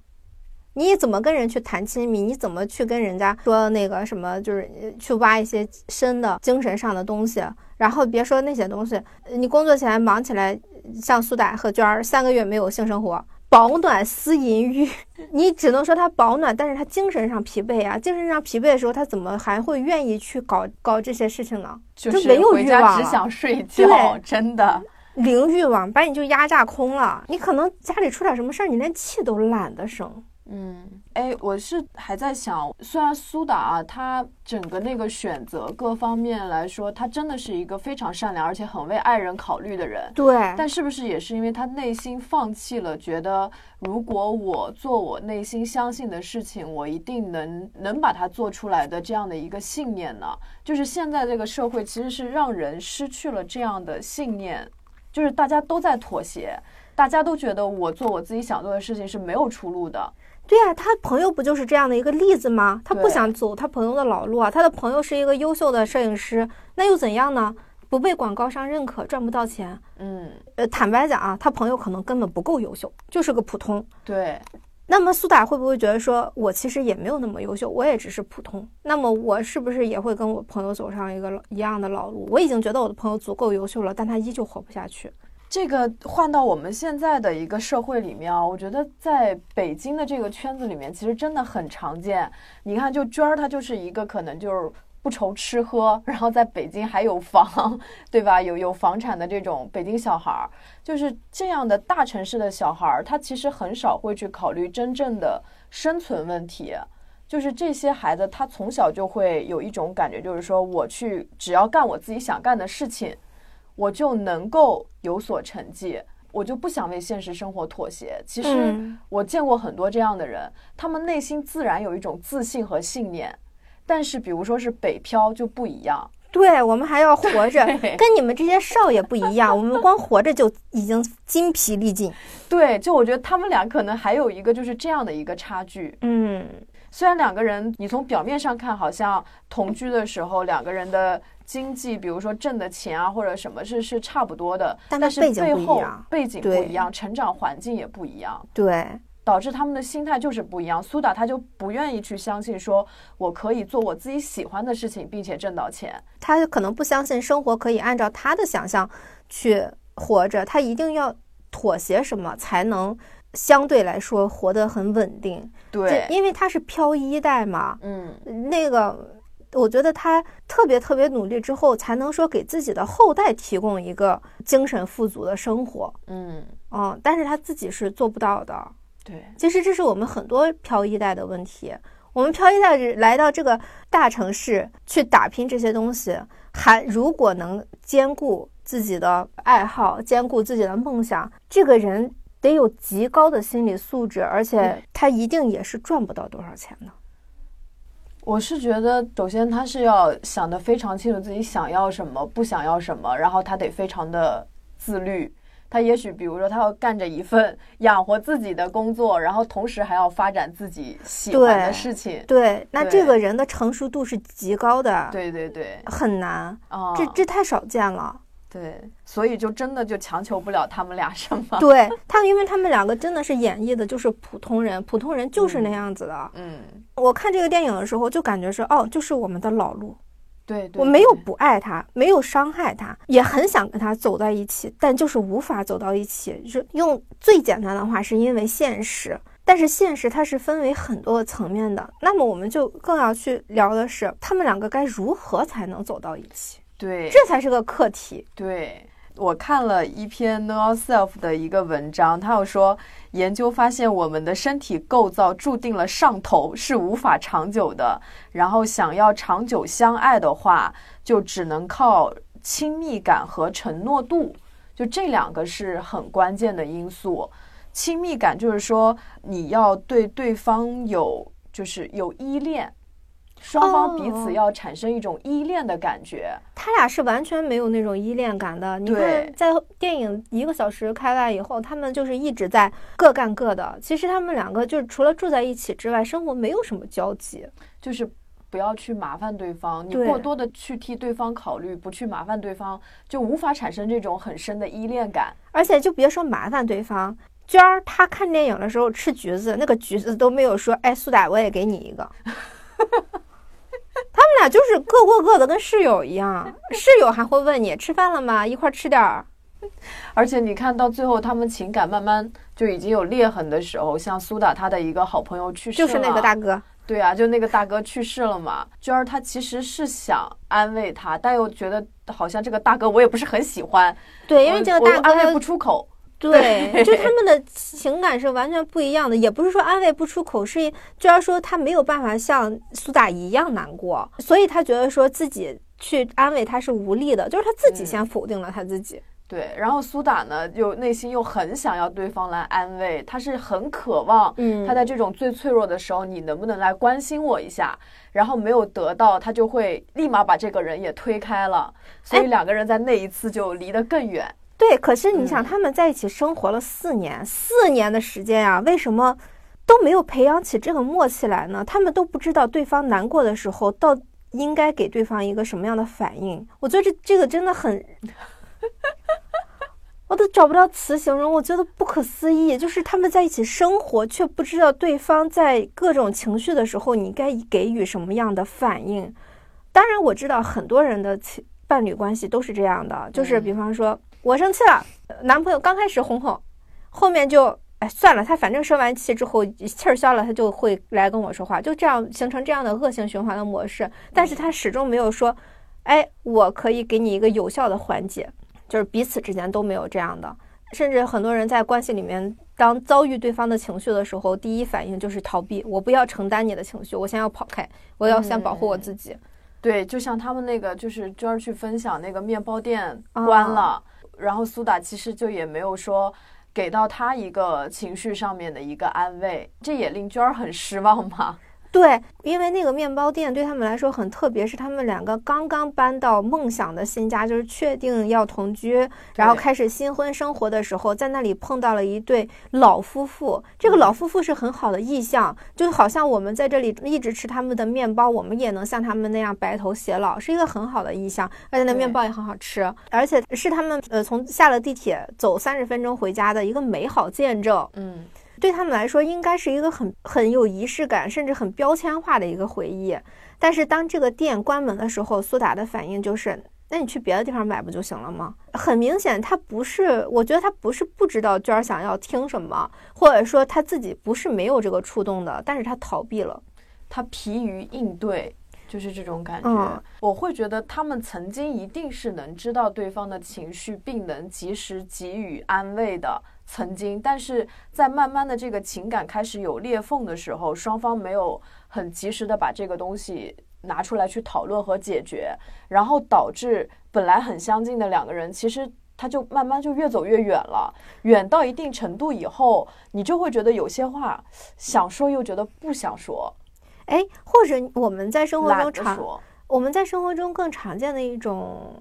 你怎么跟人去谈亲密？你怎么去跟人家说那个什么？就是呃去挖一些深的精神上的东西。然后别说那些东西，呃你工作起来忙起来，像苏打和娟儿三个月没有性生活，保暖思淫欲，[laughs] 你只能说他保暖，但是他精神上疲惫啊。精神上疲惫的时候，他怎么还会愿意去搞搞这些事情呢？就是没有回家只欲望了想睡觉，真的。零欲望把你就压榨空了，你可能家里出点什么事儿，你连气都懒得生。嗯，哎，我是还在想，虽然苏打啊，他整个那个选择各方面来说，他真的是一个非常善良而且很为爱人考虑的人。对，但是不是也是因为他内心放弃了，觉得如果我做我内心相信的事情，我一定能能把它做出来的这样的一个信念呢？就是现在这个社会其实是让人失去了这样的信念，就是大家都在妥协，大家都觉得我做我自己想做的事情是没有出路的。对呀、他朋友不就是这样的一个例子吗？他不想走他朋友的老路啊，他的朋友是一个优秀的摄影师，那又怎样呢？不被广告商认可，赚不到钱。嗯，呃，坦白讲啊，他朋友可能根本不够优秀，就是个普通。对，那么苏打会不会觉得说，我其实也没有那么优秀，我也只是普通？那么我是不是也会跟我朋友走上一个一样的老路？我已经觉得我的朋友足够优秀了，但他依旧活不下去。这个换到我们现在的一个社会里面啊，我觉得在北京的这个圈子里面，其实真的很常见。你看，就娟儿她就是一个可能就是不愁吃喝，然后在北京还有房，[laughs] 对吧？有有房产的这种北京小孩儿，就是这样的大城市的小孩儿，他其实很少会去考虑真正的生存问题。就是这些孩子，他从小就会有一种感觉，就是说我去只要干我自己想干的事情。我就能够有所成绩，我就不想为现实生活妥协。其实嗯我见过很多这样的人，他们内心自然有一种自信和信念，但是比如说是北漂就不一样。对我们还要活着，跟你们这些少爷不一样，我们光活着就已经筋疲力尽。[laughs] 对，就我觉得他们俩可能还有一个就是这样的一个差距。嗯，虽然两个人你从表面上看好像同居的时候两个人的经济，比如说挣的钱啊或者什么是是差不多的，但但是是背后不一样背景不对一样，成长环境也不一样。对，导致他们的心态就是不一样。苏打他就不愿意去相信说我可以做我自己喜欢的事情，并且挣到钱。他可能不相信生活可以按照他的想象去活着，他一定要妥协什么才能相对来说活得很稳定。对，因为他是漂一代嘛，嗯，那个。我觉得他特别特别努力之后，才能说给自己的后代提供一个精神富足的生活，嗯，嗯，但是他自己是做不到的。对，其实这是我们很多漂一代的问题。我们漂一代来到这个大城市去打拼这些东西，还如果能兼顾自己的爱好，兼顾自己的梦想，这个人得有极高的心理素质，而且他一定也是赚不到多少钱的。我是觉得，首先他是要想得非常清楚自己想要什么，不想要什么，然后他得非常的自律。他也许比如说，他要干着一份养活自己的工作，然后同时还要发展自己喜欢的事情。对，那对这个人的成熟度是极高的，对对对，很难，啊，这这太少见了。对，所以就真的就强求不了他们俩什么。对他们，因为他们两个真的是演绎的就是普通人，普通人就是那样子的。嗯，我看这个电影的时候，就感觉是哦，就是我们的老路，对对，我没有不爱他，没有伤害他，也很想跟他走在一起，但就是无法走到一起。就是用最简单的话，是因为现实。但是现实它是分为很多个层面的，那么我们就更要去聊的是，他们两个该如何才能走到一起，对这才是个课题。对。我看了一篇 Know Yourself 的一个文章，他有说，研究发现我们的身体构造注定了上头是无法长久的，然后想要长久相爱的话，就只能靠亲密感和承诺度，就这两个是很关键的因素。亲密感就是说你要对对方有就是有依恋，双方彼哦此要产生一种依恋的感觉。他俩是完全没有那种依恋感的。你对看，在电影一个小时开外以后，他们就是一直在各干各的。其实他们两个就是除了住在一起之外，生活没有什么交集。就是不要去麻烦对方，你过多的去替对方考虑，不去麻烦对方，就无法产生这种很深的依恋感。而且就别说麻烦对方，娟儿她看电影的时候吃橘子，那个橘子都没有说，哎，苏打我也给你一个。[laughs] 他们俩就是各过各的，跟室友一样。室友还会问你吃饭了吗？一块儿吃点儿。而且你看到最后，他们情感慢慢就已经有裂痕的时候，像苏打他的一个好朋友去世，就是那个大哥，对啊，就那个大哥去世了嘛。娟儿她其实是想安慰他，但又觉得好像这个大哥我也不是很喜欢，对，因为这个大我又安慰不哥出口。对，就他们的情感是完全不一样的，也不是说安慰不出口，是就要说他没有办法像苏打一样难过，所以他觉得说自己去安慰他是无力的，就是他自己先否定了他自己。对，然后苏打呢，又内心又很想要对方来安慰，他是很渴望，嗯他在这种最脆弱的时候，你能不能来关心我一下？然后没有得到，他就会立马把这个人也推开了，所以两个人在那一次就离得更远。对，可是你想，嗯他们在一起生活了四年，四年的时间啊，为什么都没有培养起这个默契来呢？他们都不知道对方难过的时候，到应该给对方一个什么样的反应。我觉得这这个真的很，我都找不到词形容，我觉得不可思议。就是他们在一起生活，却不知道对方在各种情绪的时候，你该给予什么样的反应。当然，我知道很多人的情伴侣关系都是这样的，就是比方说，我生气了，男朋友刚开始哄哄，后面就哎算了，他反正生完气之后气儿消了，他就会来跟我说话，就这样形成这样的恶性循环的模式。但是他始终没有说，哎，我可以给你一个有效的缓解，就是彼此之间都没有这样的。甚至很多人在关系里面，当遭遇对方的情绪的时候，第一反应就是逃避，我不要承担你的情绪，我先要跑开，我要先保护我自己。对，就像他们那个，就是娟儿去分享那个面包店啊关了，然后苏打其实就也没有说给到他一个情绪上面的一个安慰，这也令娟儿很失望嘛。对，因为那个面包店对他们来说很特别，是他们两个刚刚搬到梦想的新家，就是确定要同居，然后开始新婚生活的时候，在那里碰到了一对老夫妇。这个老夫妇是很好的意向，就好像我们在这里一直吃他们的面包，我们也能像他们那样白头偕老，是一个很好的意向。而且那面包也很好吃，而且是他们呃从下了地铁走三十分钟回家的一个美好见证。嗯，对他们来说，应该是一个很很有仪式感，甚至很标签化的一个回忆。但是当这个店关门的时候，苏打的反应就是：“那你去别的地方买不就行了吗？”很明显，他不是，我觉得他不是不知道娟儿想要听什么，或者说他自己不是没有这个触动的，但是他逃避了。他疲于应对，就是这种感觉。嗯我会觉得他们曾经一定是能知道对方的情绪，并能及时给予安慰的。曾经，但是在慢慢的这个情感开始有裂缝的时候，双方没有很及时的把这个东西拿出来去讨论和解决，然后导致本来很相近的两个人，其实他就慢慢就越走越远了。远到一定程度以后，你就会觉得有些话想说又觉得不想说，哎，或者我们在生活中常说。我们在生活中更常见的一种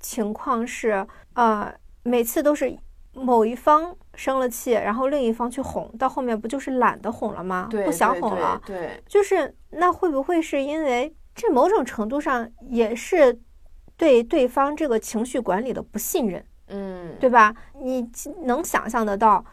情况是，呃，每次都是某一方生了气，然后另一方去哄，到后面不就是懒得哄了吗？不想哄了。对，对就是那会不会是因为这某种程度上也是对对方这个情绪管理的不信任，嗯，对吧？你能想象得到，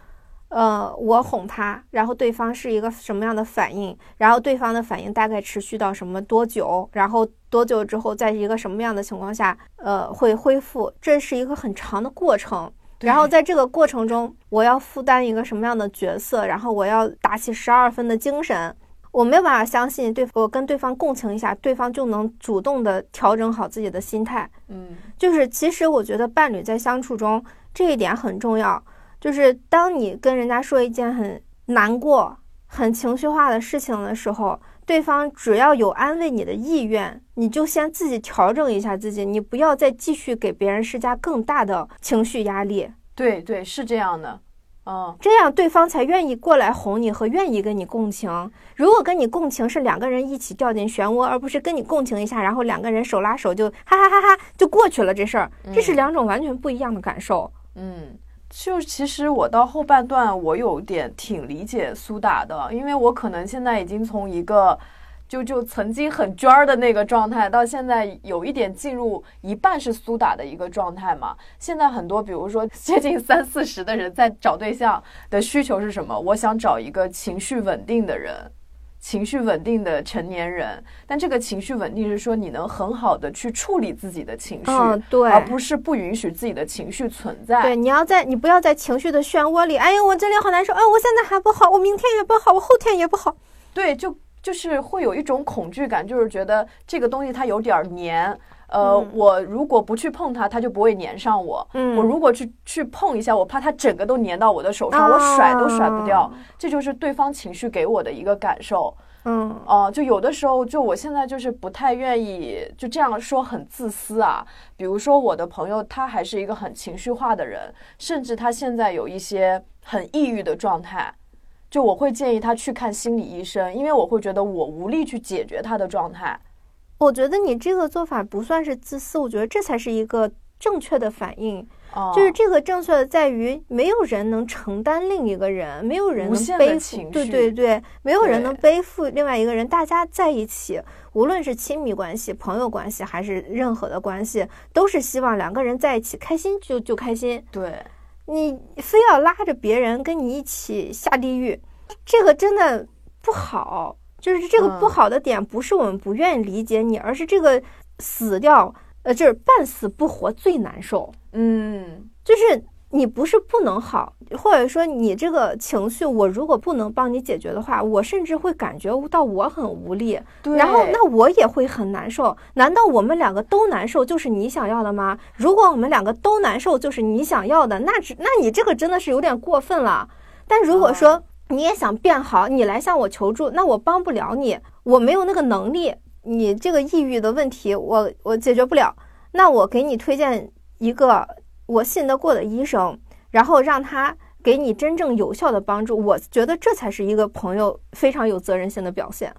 呃，我哄他，然后对方是一个什么样的反应，然后对方的反应大概持续到什么多久，然后多久之后，在一个什么样的情况下，呃，会恢复，这是一个很长的过程。然后在这个过程中，我要负担一个什么样的角色，然后我要打起十二分的精神。我没有办法相信对我跟对方共情一下，对方就能主动的调整好自己的心态。嗯就是其实我觉得伴侣在相处中这一点很重要，就是当你跟人家说一件很难过、很情绪化的事情的时候，对方只要有安慰你的意愿，你就先自己调整一下自己，你不要再继续给别人施加更大的情绪压力，对对，是这样的，嗯，这样对方才愿意过来哄你和愿意跟你共情。如果跟你共情是两个人一起掉进漩涡，而不是跟你共情一下，然后两个人手拉手就哈哈哈哈就过去了这事儿，这是两种完全不一样的感受。嗯，就其实我到后半段，我有点挺理解苏打的，因为我可能现在已经从一个就就曾经很娟儿的那个状态，到现在有一点进入一半是苏打的一个状态嘛。现在很多，比如说 [laughs] 接近三四十的人在找对象的需求是什么？我想找一个情绪稳定的人。情绪稳定的成年人，但这个情绪稳定是说你能很好的去处理自己的情绪，嗯，对，而不是不允许自己的情绪存在。对，你要在你不要在情绪的漩涡里，哎呦，我这里好难受，哎，我现在还不好，我明天也不好，我后天也不好。对，就就是会有一种恐惧感，就是觉得这个东西它有点儿黏。呃，嗯我如果不去碰它，它就不会粘上我。嗯我如果去去碰一下，我怕它整个都粘到我的手上，我甩都甩不掉啊。这就是对方情绪给我的一个感受。嗯哦、就有的时候，就我现在就是不太愿意就这样说很自私啊。比如说我的朋友，他还是一个很情绪化的人，甚至他现在有一些很抑郁的状态，就我会建议他去看心理医生，因为我会觉得我无力去解决他的状态。我觉得你这个做法不算是自私，我觉得这才是一个正确的反应。哦、就是这个正确的在于，没有人能承担另一个人，没有人能背负情，对绪对对，没有人能背负另外一个人。大家在一起，无论是亲密关系、朋友关系，还是任何的关系，都是希望两个人在一起开心就就开心。对，你非要拉着别人跟你一起下地狱，这个真的不好。就是这个不嗯好的点，不是我们不愿意理解你，而是这个死掉，呃，就是半死不活最难受。嗯，就是你不是不能好，或者说你这个情绪，我如果不能帮你解决的话，我甚至会感觉到我很无力，对。然后那我也会很难受。难道我们两个都难受就是你想要的吗？如果我们两个都难受就是你想要的，那只那你这个真的是有点过分了。但如果说你也想变好，你来向我求助，那我帮不了你，我没有那个能力。你这个抑郁的问题，我我解决不了。那我给你推荐一个我信得过的医生，然后让他给你真正有效的帮助。我觉得这才是一个朋友非常有责任心的表现。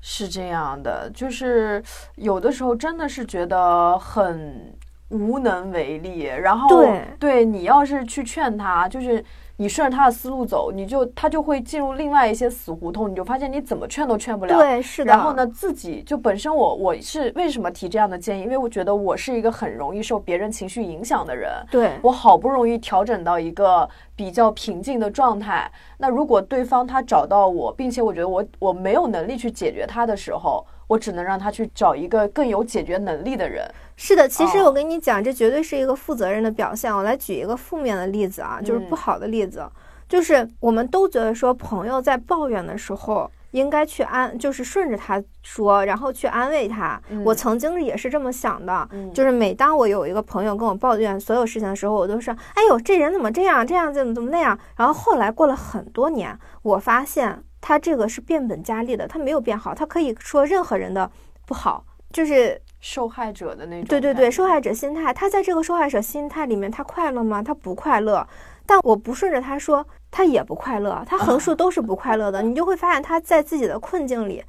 是这样的，就是有的时候真的是觉得很无能为力。然后对你要是去劝他，就是你顺着他的思路走，你就他就会进入另外一些死胡同，你就发现你怎么劝都劝不了。对，是的。然后呢，自己就本身我我是为什么提这样的建议？因为我觉得我是一个很容易受别人情绪影响的人。对，我好不容易调整到一个比较平静的状态，那如果对方他找到我，并且我觉得我我没有能力去解决他的时候，我只能让他去找一个更有解决能力的人。是的，其实哦我跟你讲，这绝对是一个负责任的表现。我来举一个负面的例子啊，就是嗯不好的例子，就是我们都觉得说，朋友在抱怨的时候。应该去安，就是顺着他说，然后去安慰他。嗯我曾经也是这么想的，嗯就是每当我有一个朋友跟我抱怨所有事情的时候，我都是：“哎呦，这人怎么这样？这样怎么怎么那样？”然后后来过了很多年，我发现他这个是变本加厉的，他没有变好，他可以说任何人的不好，就是受害者的那种，对对对，受害者心态，他在这个受害者心态里面，他快乐吗？他不快乐。但我不顺着他说，他也不快乐，他横竖都是不快乐的。你就会发现他在自己的困境里。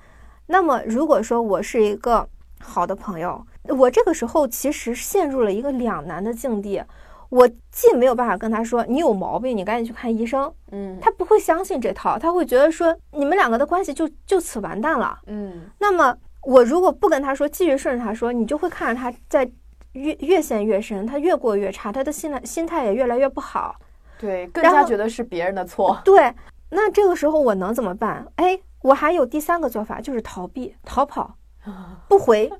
那么，如果说我是一个好的朋友，我这个时候其实陷入了一个两难的境地。我既没有办法跟他说你有毛病，你赶紧去看医生，嗯，他不会相信这套，他会觉得说你们两个的关系就就此完蛋了。嗯那么我如果不跟他说，继续顺着他说，你就会看着他在越越陷越深，他越过越差，他的心态心态也越来越不好。对，更加觉得是别人的错。[laughs] 对，那这个时候我能怎么办？哎，我还有第三个做法，就是逃避、逃跑、不回，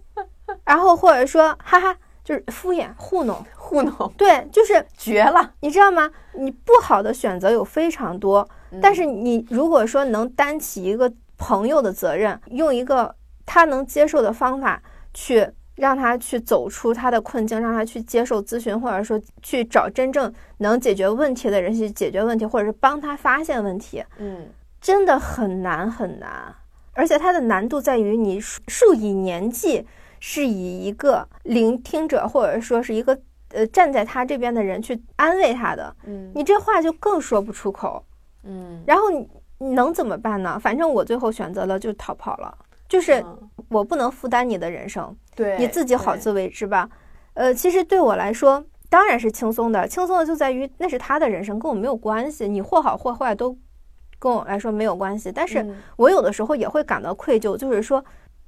然后或者说哈哈，就是敷衍、糊弄。[laughs] 糊弄，对，就是 [laughs] 绝了。你知道吗？你不好的选择有非常多，嗯但是你如果说能担起一个朋友的责任，用一个他能接受的方法去让他去走出他的困境，让他去接受咨询，或者说去找真正能解决问题的人去解决问题，或者是帮他发现问题，嗯真的很难很难。而且它的难度在于你数数以年计，是以一个聆听者或者说是一个呃站在他这边的人去安慰他的，嗯你这话就更说不出口。嗯，然后你你能怎么办呢？反正我最后选择了就逃跑了，就是嗯我不能负担你的人生，对你自己好自为之吧。呃，其实对我来说当然是轻松的，轻松的就在于那是他的人生，跟我没有关系，你或好或坏都跟我来说没有关系。但是嗯我有的时候也会感到愧疚，就是说，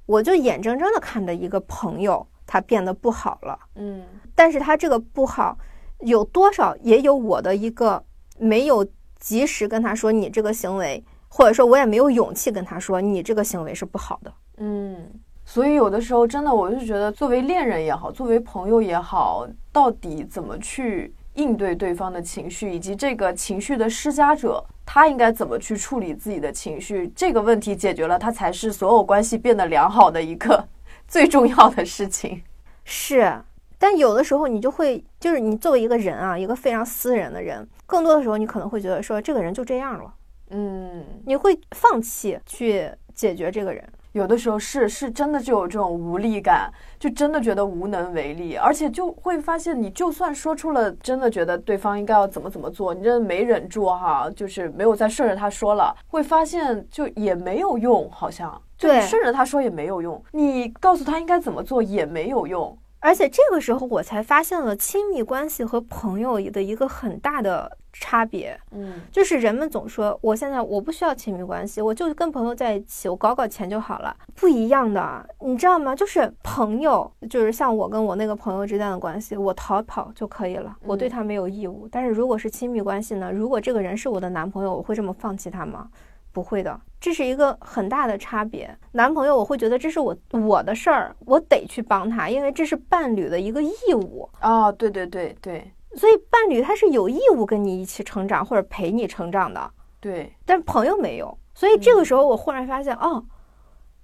我就眼睁睁的看着一个朋友他变得不好了。嗯但是他这个不好，有多少也有我的一个没有及时跟他说你这个行为，或者说我也没有勇气跟他说你这个行为是不好的。嗯，所以有的时候真的，我就觉得作为恋人也好，作为朋友也好，到底怎么去应对对方的情绪，以及这个情绪的施加者他应该怎么去处理自己的情绪？这个问题解决了，他才是所有关系变得良好的一个最重要的事情。是，但有的时候你就会，就是你作为一个人啊，一个非常私人的人，更多的时候你可能会觉得说，这个人就这样了，嗯，你会放弃去解决这个人。有的时候是是真的就有这种无力感，就真的觉得无能为力，而且就会发现，你就算说出了真的觉得对方应该要怎么怎么做，你真的没忍住哈，就是没有再顺着他说了，会发现就也没有用，好像就对顺着他说也没有用，你告诉他应该怎么做也没有用。而且这个时候我才发现了亲密关系和朋友的一个很大的差别，嗯就是人们总说我现在我不需要亲密关系，我就跟朋友在一起，我搞搞钱就好了。不一样的，你知道吗？就是朋友，就是像我跟我那个朋友之间的关系，我逃跑就可以了，我对他没有义务。但是如果是亲密关系呢？如果这个人是我的男朋友，我会这么放弃他吗？不会的，这是一个很大的差别。男朋友我会觉得这是我我的事儿，我得去帮他，因为这是伴侣的一个义务。哦，对对对对所以伴侣他是有义务跟你一起成长或者陪你成长的，对，但朋友没有。所以这个时候我忽然发现，哦，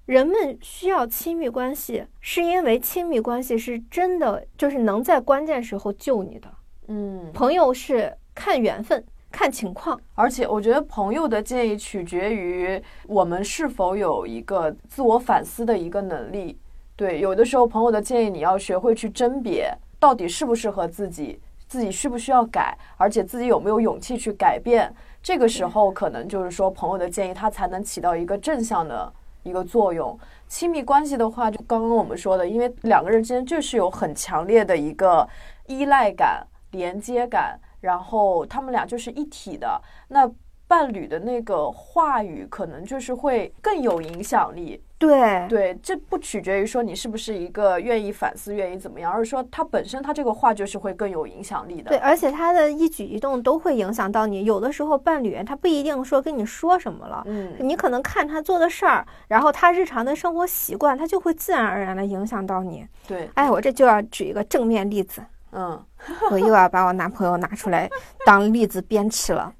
人们需要亲密关系，是因为亲密关系是真的就是能在关键时候救你的。嗯。朋友是看缘分、看情况。而且我觉得朋友的建议取决于我们是否有一个自我反思的一个能力。对，有的时候朋友的建议你要学会去甄别，到底适不适合自己，自己需不需要改，而且自己有没有勇气去改变。这个时候可能就是说朋友的建议，它才能起到一个正向的一个作用。亲密关系的话，就刚刚我们说的，因为两个人之间就是有很强烈的一个依赖感、连接感，然后他们俩就是一体的。那伴侣的那个话语，可能就是会更有影响力。对对，这不取决于说你是不是一个愿意反思、愿意怎么样，而是说他本身他这个话就是会更有影响力的。对，而且他的一举一动都会影响到你。有的时候伴侣他不一定说跟你说什么了，嗯，你可能看他做的事儿，然后他日常的生活习惯，他就会自然而然的影响到你。对，哎，我这就要举一个正面例子，嗯 [laughs] 我又要把我男朋友拿出来当例子鞭笞了。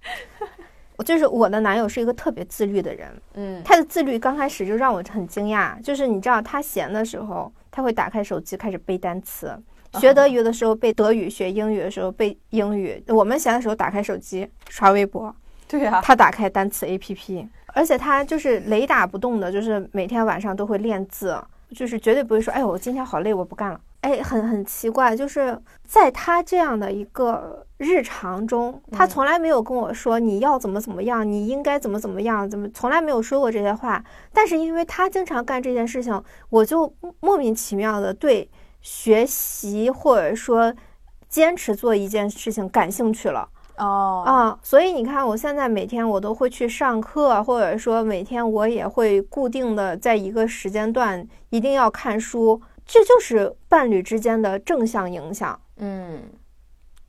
我就是我的男友是一个特别自律的人，嗯他的自律刚开始就让我很惊讶，就是你知道他闲的时候，他会打开手机开始背单词。学德语的时候背德语，学英语的时候背英语。我们闲的时候打开手机刷微博，[laughs] 对啊，他打开单词 APP，而且他就是雷打不动的，就是每天晚上都会练字，就是绝对不会说，哎呦，我今天好累，我不干了。哎，很很奇怪，就是在他这样的一个日常中，他嗯从来没有跟我说你要怎么怎么样，你应该怎么怎么样，怎么从来没有说过这些话。但是因为他经常干这件事情，我就莫名其妙的对学习或者说坚持做一件事情感兴趣了。哦，啊，所以你看，我现在每天我都会去上课，或者说每天我也会固定的在一个时间段一定要看书，这就是伴侣之间的正向影响。嗯，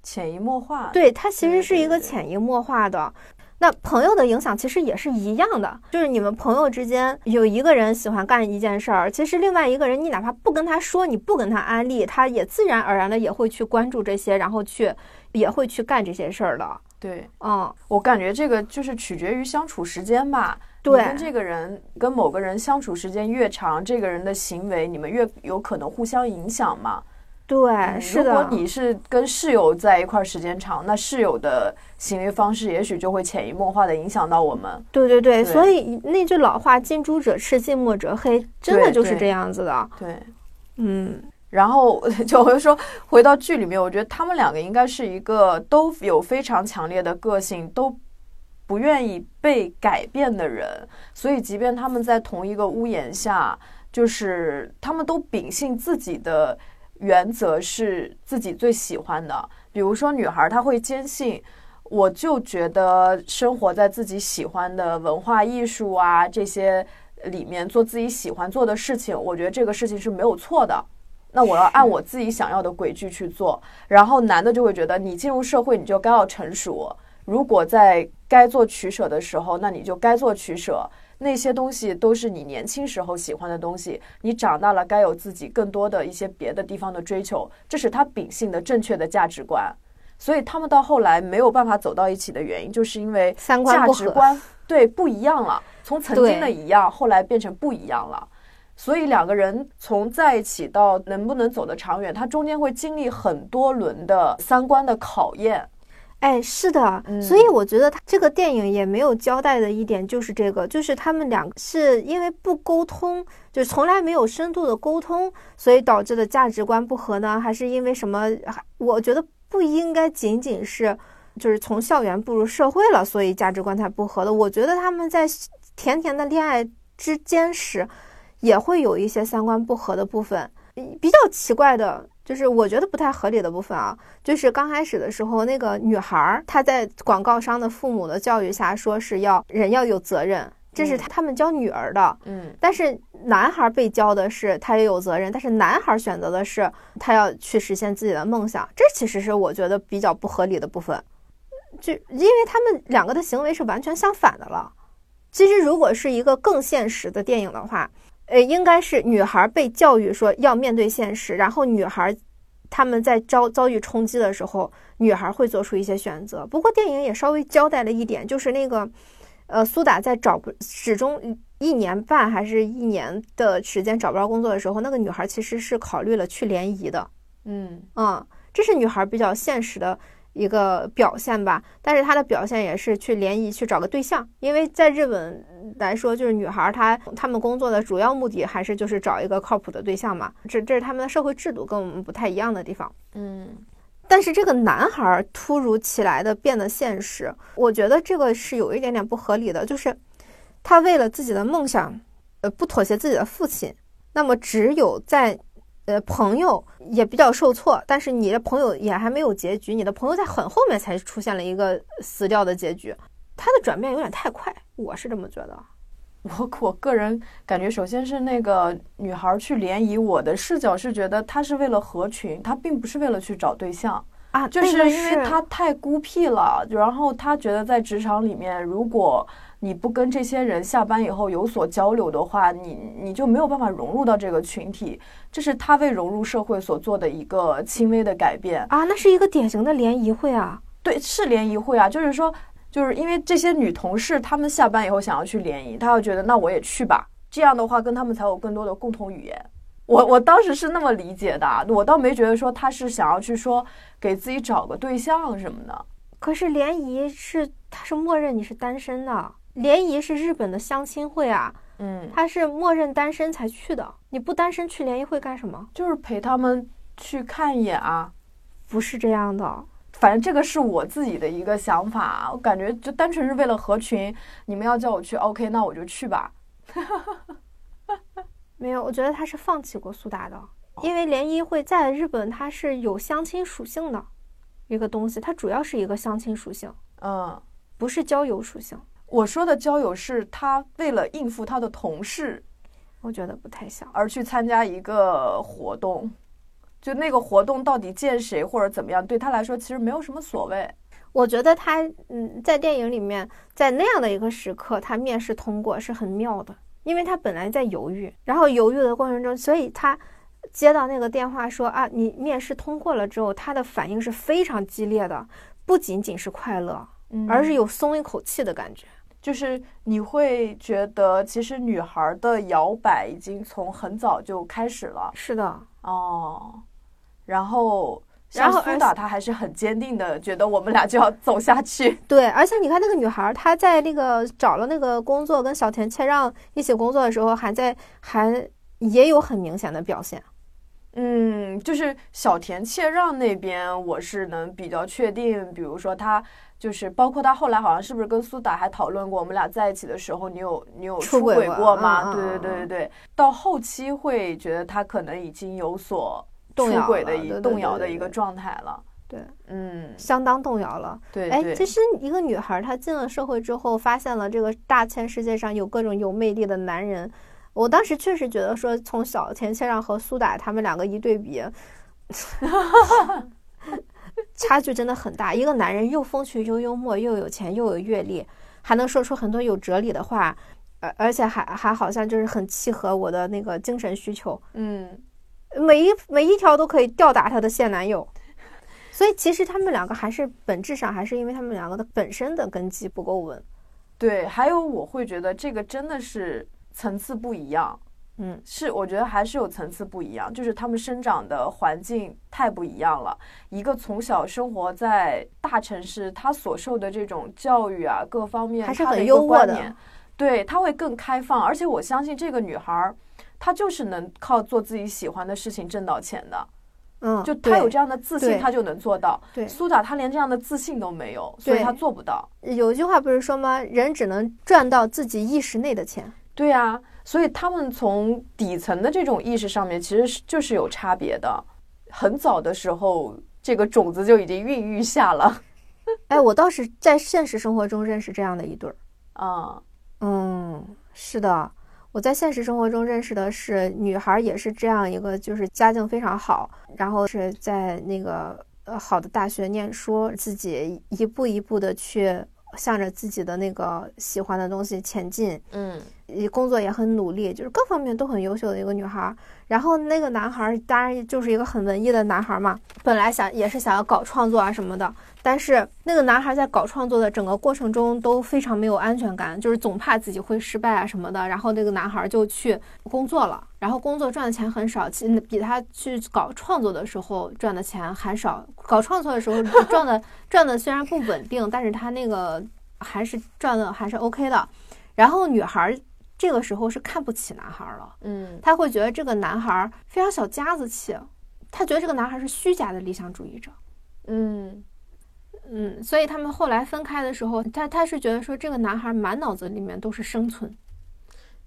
潜移默化。，对，它其实是一个潜移默化的。那朋友的影响其实也是一样的，就是你们朋友之间有一个人喜欢干一件事儿，其实另外一个人你哪怕不跟他说，你不跟他安利，他也自然而然的也会去关注这些，然后去也会去干这些事儿的。对嗯，我感觉这个就是取决于相处时间吧。对你跟这个人跟某个人相处时间越长，这个人的行为你们越有可能互相影响嘛。对，嗯是如果。你是跟室友在一块儿时间长，那室友的行为方式也许就会潜移默化的影响到我们。对对对，对所以那句老话“近朱者赤，近墨者黑”，真的就是这样子的。对，嗯，然后就我就说回到剧里面，我觉得他们两个应该是一个都有非常强烈的个性，都不愿意被改变的人，所以即便他们在同一个屋檐下，就是他们都秉性自己的原则是自己最喜欢的。比如说女孩，她会坚信。我就觉得生活在自己喜欢的文化艺术啊这些里面，做自己喜欢做的事情，我觉得这个事情是没有错的。那我要按我自己想要的轨迹去做。然后男的就会觉得，你进入社会你就该要成熟，如果在该做取舍的时候，那你就该做取舍。那些东西都是你年轻时候喜欢的东西，你长大了该有自己更多的一些别的地方的追求，这是他秉性的正确的价值观。所以他们到后来没有办法走到一起的原因，就是因为价值观对不一样了，从曾经的一样，后来变成不一样了。所以两个人从在一起到能不能走得长远，他中间会经历很多轮的三观的考验。哎，是的，嗯所以我觉得他这个电影也没有交代的一点就是这个，就是他们两个是因为不沟通，就是从来没有深度的沟通，所以导致的价值观不合呢？还是因为什么？还我觉得不应该仅仅是就是从校园步入社会了，所以价值观才不合的。我觉得他们在甜甜的恋爱之间时，也会有一些三观不合的部分。比较奇怪的，就是我觉得不太合理的部分啊，就是刚开始的时候，那个女孩儿她在广告商的父母的教育下，说是要人要有责任，这是嗯他们教女儿的。嗯但是男孩被教的是他也有责任，但是男孩选择的是他要去实现自己的梦想，这其实是我觉得比较不合理的部分。就因为他们两个的行为是完全相反的了。其实如果是一个更现实的电影的话，呃，应该是女孩被教育说要面对现实，然后女孩他们在遭遭遇冲击的时候，女孩会做出一些选择。不过电影也稍微交代了一点，就是那个，呃，苏打在找不始终一年半还是一年的时间找不着工作的时候，那个女孩其实是考虑了去联谊的。嗯嗯，这是女孩比较现实的一个表现吧。但是他的表现也是去联谊去找个对象，因为在日本来说，就是女孩她她们工作的主要目的还是就是找一个靠谱的对象嘛。这这是他们的社会制度跟我们不太一样的地方。嗯但是这个男孩儿突如其来的变得现实，我觉得这个是有一点点不合理的，就是他为了自己的梦想，呃，不妥协自己的父亲，那么只有在，呃，朋友也比较受挫，但是你的朋友也还没有结局，你的朋友在很后面才出现了一个死掉的结局，他的转变有点太快，我是这么觉得。[laughs] 我我个人感觉，首先是那个女孩去联谊，我的视角是觉得她是为了合群，她并不是为了去找对象，啊，就是因为她太孤僻了，然后她觉得在职场里面，如果你不跟这些人下班以后有所交流的话，你你就没有办法融入到这个群体，这是他为融入社会所做的一个轻微的改变。啊，那是一个典型的联谊会啊。对，是联谊会啊，就是说，就是因为这些女同事，她们下班以后想要去联谊，她要觉得那我也去吧，这样的话跟她们才有更多的共同语言。我我当时是那么理解的啊，我倒没觉得说她是想要去说给自己找个对象什么的。可是联谊是，它是默认你是单身的。联谊是日本的相亲会啊，嗯，他是默认单身才去的。你不单身去联谊会干什么？就是陪他们去看一眼啊。不是这样的。反正这个是我自己的一个想法啊，我感觉就单纯是为了合群，你们要叫我去，OK，那我就去吧。[laughs] 没有，我觉得他是放弃过苏打的，因为联谊会在日本它是有相亲属性的一个东西，它主要是一个相亲属性，嗯，不是交友属性。我说的交友是他为了应付他的同事，我觉得不太像。而去参加一个活动，就那个活动到底见谁或者怎么样，对他来说其实没有什么所谓。我觉得他嗯，在电影里面，在那样的一个时刻，他面试通过是很妙的，因为他本来在犹豫，然后犹豫的过程中，所以他接到那个电话说啊，你面试通过了之后，他的反应是非常激烈的，不仅仅是快乐，而是有松一口气的感觉。就是你会觉得，其实女孩的摇摆已经从很早就开始了是的，哦。然后，然后而苏打她还是很坚定的，觉得我们俩就要走下去。对，而且你看那个女孩儿，她在那个找了那个工作，跟小田切让一起工作的时候，还在还也有很明显的表现。嗯，就是小田切让那边，我是能比较确定，比如说他就是包括他后来好像是不是跟苏打还讨论过，我们俩在一起的时候，你有你有出轨过过吗？对对嗯对对对，到后期会觉得他可能已经有所动摇出轨的一动摇的一个状态了。对，嗯，相当动摇了。对对，哎，其实一个女孩儿她进了社会之后，发现了这个大千世界上有各种有魅力的男人。我当时确实觉得说，从小田切让和苏打他们两个一对比，[laughs] 差距真的很大。一个男人又风趣又幽默，又有钱又有阅历，还能说出很多有哲理的话，而而且还还好像就是很契合我的那个精神需求。嗯，每一每一条都可以吊打他的现男友。所以其实他们两个还是本质上还是因为他们两个的本身的根基不够稳。对，还有我会觉得这个真的是层次不一样。嗯，是，我觉得还是有层次不一样，就是他们生长的环境太不一样了。一个从小生活在大城市，他所受的这种教育啊，各方面还是很优渥的对，他会更开放。而且我相信这个女孩儿，她就是能靠做自己喜欢的事情挣到钱的。嗯，就她有这样的自信，对她就能做到。对苏打她连这样的自信都没有，所以对她做不到。有一句话不是说吗？人只能赚到自己意识内的钱。对呀、所以他们从底层的这种意识上面，其实是就是有差别的。很早的时候，这个种子就已经孕育下了。[laughs] 哎，我倒是在现实生活中认识这样的一对儿。啊，嗯，是的，我在现实生活中认识的是女孩，也是这样一个，就是家境非常好，然后是在那个呃好的大学念书，自己一步一步的去向着自己的那个喜欢的东西前进，嗯呃工作也很努力，就是各方面都很优秀的一个女孩儿。然后那个男孩儿当然就是一个很文艺的男孩儿嘛，本来想也是想要搞创作啊什么的，但是那个男孩在搞创作的整个过程中都非常没有安全感，就是总怕自己会失败啊什么的。然后那个男孩就去工作了，然后工作赚的钱很少，其实比他去搞创作的时候赚的钱还少。搞创作的时候赚的赚的虽然不稳定，但是他那个还是赚的还是 OK 的。然后女孩这个时候是看不起男孩了，嗯他会觉得这个男孩非常小家子气，他觉得这个男孩是虚假的理想主义者。嗯嗯，所以他们后来分开的时候，他他是觉得说这个男孩满脑子里面都是生存，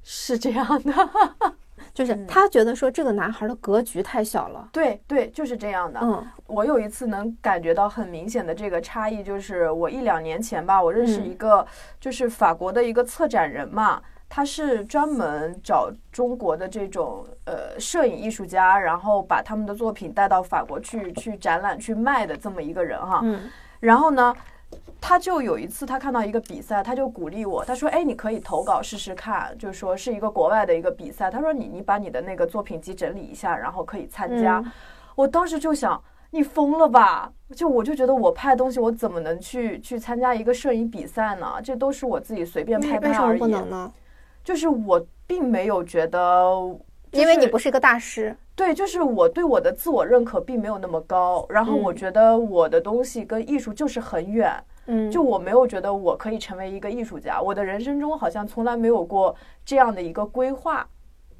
是这样的。[laughs] 就是嗯她觉得说这个男孩的格局太小了。对对，就是这样的。嗯我有一次能感觉到很明显的这个差异，就是我一两年前吧，我认识嗯一个就是法国的一个策展人嘛，他是专门找中国的这种呃摄影艺术家，然后把他们的作品带到法国去去展览去卖的这么一个人哈。嗯然后呢，他就有一次他看到一个比赛，他就鼓励我，他说：“哎，你可以投稿试试看，就是说是一个国外的一个比赛。他说你你把你的那个作品集整理一下，然后可以参加。嗯我当时就想。你疯了吧？就我就觉得我拍东西，我怎么能去去参加一个摄影比赛呢？这都是我自己随便拍为为什么拍而已。不能呢？就是我并没有觉得，就因为你不是一个大师。对，就是我对我的自我认可并没有那么高，然后我嗯觉得我的东西跟艺术就是很远，嗯，就我没有觉得我可以成为一个艺术家，我的人生中好像从来没有过这样的一个规划，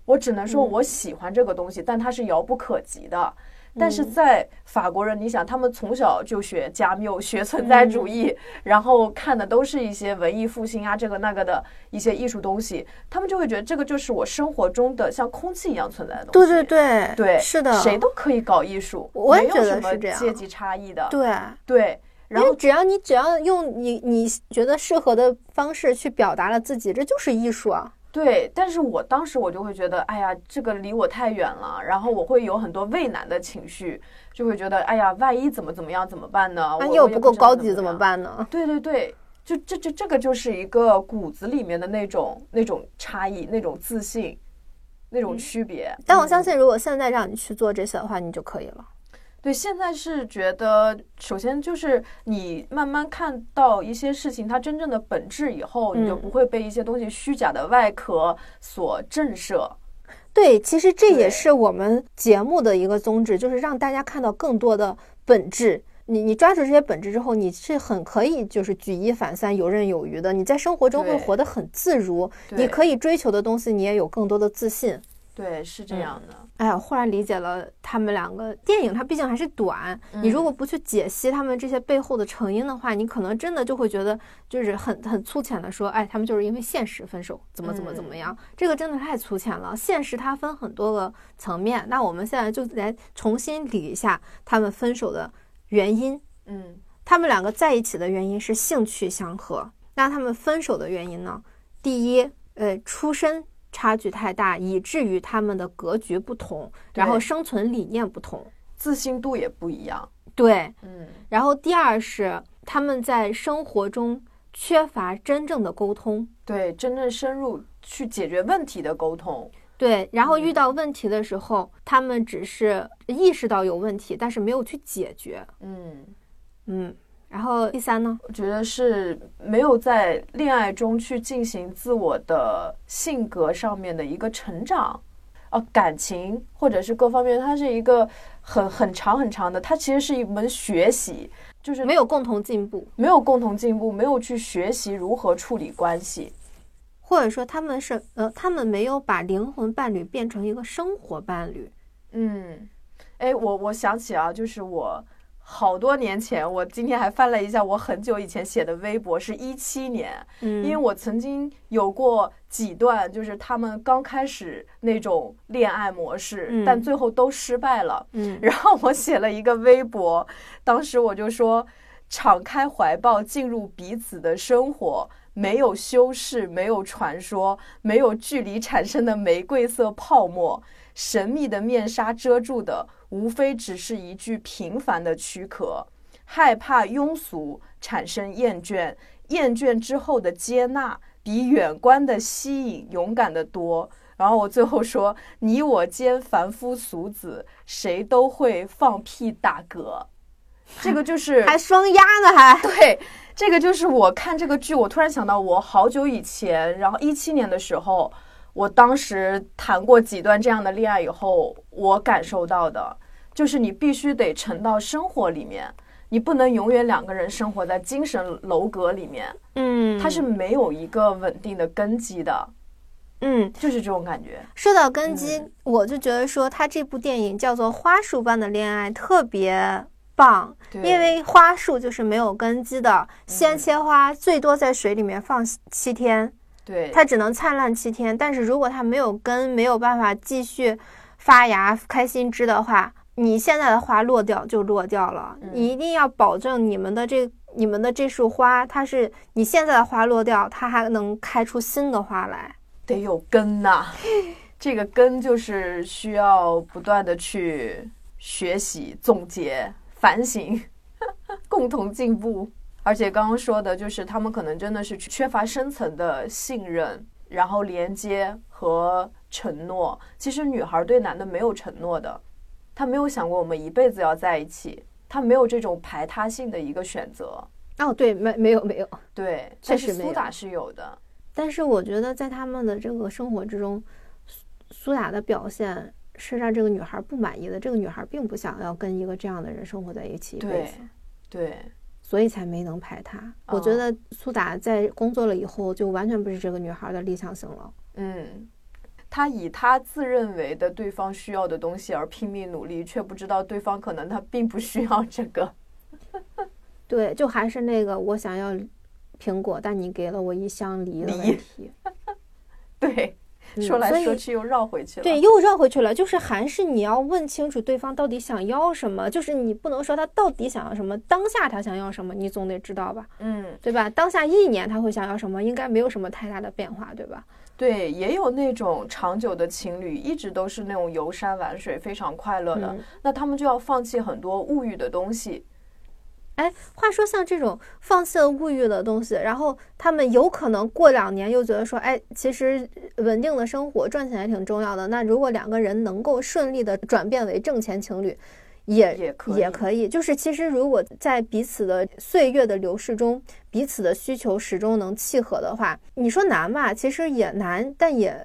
我只能说嗯我喜欢这个东西，但它是遥不可及的。但是嗯在法国人，你想，他们从小就学加缪、学存在主义，然后看的都是一些文艺复兴啊，这个那个的一些艺术东西，他们就会觉得这个就是我生活中的像空气一样存在的东西。对对对对，是的，谁都可以搞艺术，我也觉得没有什么是这样阶级差异的。对。对，然后只要你只要用你你觉得适合的方式去表达了自己，这就是艺术啊。对，但是我当时我就会觉得，哎呀，这个离我太远了，然后我会有很多畏难的情绪，就会觉得，哎呀，万一怎么怎么样怎么办呢？万一又不够高级怎么？办呢？[laughs] 对对对，就这这这个就是一个骨子里面的那种那种差异，那种自信，那种区别。嗯但我相信，如果现在让你去做这些的话，你就可以了。对，现在是觉得，首先就是你慢慢看到一些事情它真正的本质以后，你就嗯不会被一些东西虚假的外壳所震慑。对，其实这也是我们节目的一个宗旨，就是让大家看到更多的本质。你你抓住这些本质之后，你是很可以就是举一反三、游刃有余的。你在生活中会活得很自如，你可以追求的东西，你也有更多的自信。对，是这样的。哎呀，忽然理解了他们两个电影，它毕竟还是短。你如果不去解析他们这些背后的成因的话，你可能真的就会觉得就是很很粗浅的说，哎，他们就是因为现实分手，怎么怎么怎么样。这个真的太粗浅了。现实它分很多个层面，那我们现在就来重新理一下他们分手的原因。嗯他们两个在一起的原因是兴趣相合，那他们分手的原因呢？第一，呃，出身差距太大，以至于他们的格局不同，然后生存理念不同。自信度也不一样。对，嗯然后第二是他们在生活中缺乏真正的沟通。对，真正深入去解决问题的沟通。对，然后遇到问题的时候，他们只是意识到有问题，但是没有去解决。嗯，嗯，然后第三呢？我觉得是没有在恋爱中去进行自我的性格上面的一个成长，哦、感情或者是各方面，它是一个很很长很长的，它其实是一门学习，就是没有共同进步，没有共同进步，没有去学习如何处理关系。或者说他们是呃，他们没有把灵魂伴侣变成一个生活伴侣。嗯，哎，我我想起啊，就是我好多年前，我今天还翻了一下我很久以前写的微博，是一七年，嗯，因为我曾经有过几段，就是他们刚开始那种恋爱模式，嗯。但最后都失败了。嗯。然后我写了一个微博，当时我就说，敞开怀抱进入彼此的生活，没有修饰，没有传说，没有距离产生的玫瑰色泡沫，神秘的面纱遮住的，无非只是一具平凡的躯壳。害怕庸俗产生厌倦，厌倦之后的接纳，比远观的吸引勇敢的多。然后我最后说：“你我间凡夫俗子，谁都会放屁打嗝。”这个就 [laughs] 是还双压呢，还 [laughs] 对，这个就是我看这个剧，我突然想到，我好久以前，然后一七年的时候，我当时谈过几段这样的恋爱以后，我感受到的，就是你必须得沉到生活里面，你不能永远两个人生活在精神楼阁里面，嗯，它是没有一个稳定的根基的，嗯，就是这种感觉。说到根基，嗯我就觉得说他这部电影叫做《花束般的恋爱》，特别棒，因为花束就是没有根基的，鲜切花最多在水里面放七天，对，它只能灿烂七天。但是如果它没有根，没有办法继续发芽、开新枝的话，你现在的花落掉就落掉了。嗯你一定要保证你们的这你们的这束花，它是你现在的花落掉，它还能开出新的花来。得有根呐、[laughs] 这个根就是需要不断的去学习、总结、反省，[laughs] 共同进步。而且刚刚说的就是他们可能真的是缺乏深层的信任，然后连接和承诺。其实女孩对男的没有承诺的，她没有想过我们一辈子要在一起，她没有这种排他性的一个选择。哦，对，没没有没有。对，确实苏打是有的。但是我觉得在他们的这个生活之中，苏苏打的表现是让这个女孩不满意的。这个女孩并不想要跟一个这样的人生活在一起一辈对子，对，所以才没能拍他。我哦觉得苏打在工作了以后，就完全不是这个女孩的理想型了。嗯，他以他自认为的对方需要的东西而拼命努力，却不知道对方可能他并不需要这个。[laughs] 对，就还是那个我想要苹果，但你给了我一箱梨的问梨题。[laughs] 对，嗯说来说去又绕回去了。对，又绕回去了。就是还是你要问清楚对方到底想要什么，就是你不能说他到底想要什么，当下他想要什么，你总得知道吧，嗯，对吧？当下一年他会想要什么，应该没有什么太大的变化，对吧？对，也有那种长久的情侣，一直都是那种游山玩水，非常快乐的，嗯那他们就要放弃很多物欲的东西。哎，话说像这种放弃了物欲的东西，然后他们有可能过两年又觉得说，哎，其实稳定的生活赚钱也挺重要的。那如果两个人能够顺利的转变为挣钱情侣，也也可以也可以。就是其实如果在彼此的岁月的流逝中，彼此的需求始终能契合的话，你说难吧？其实也难，但也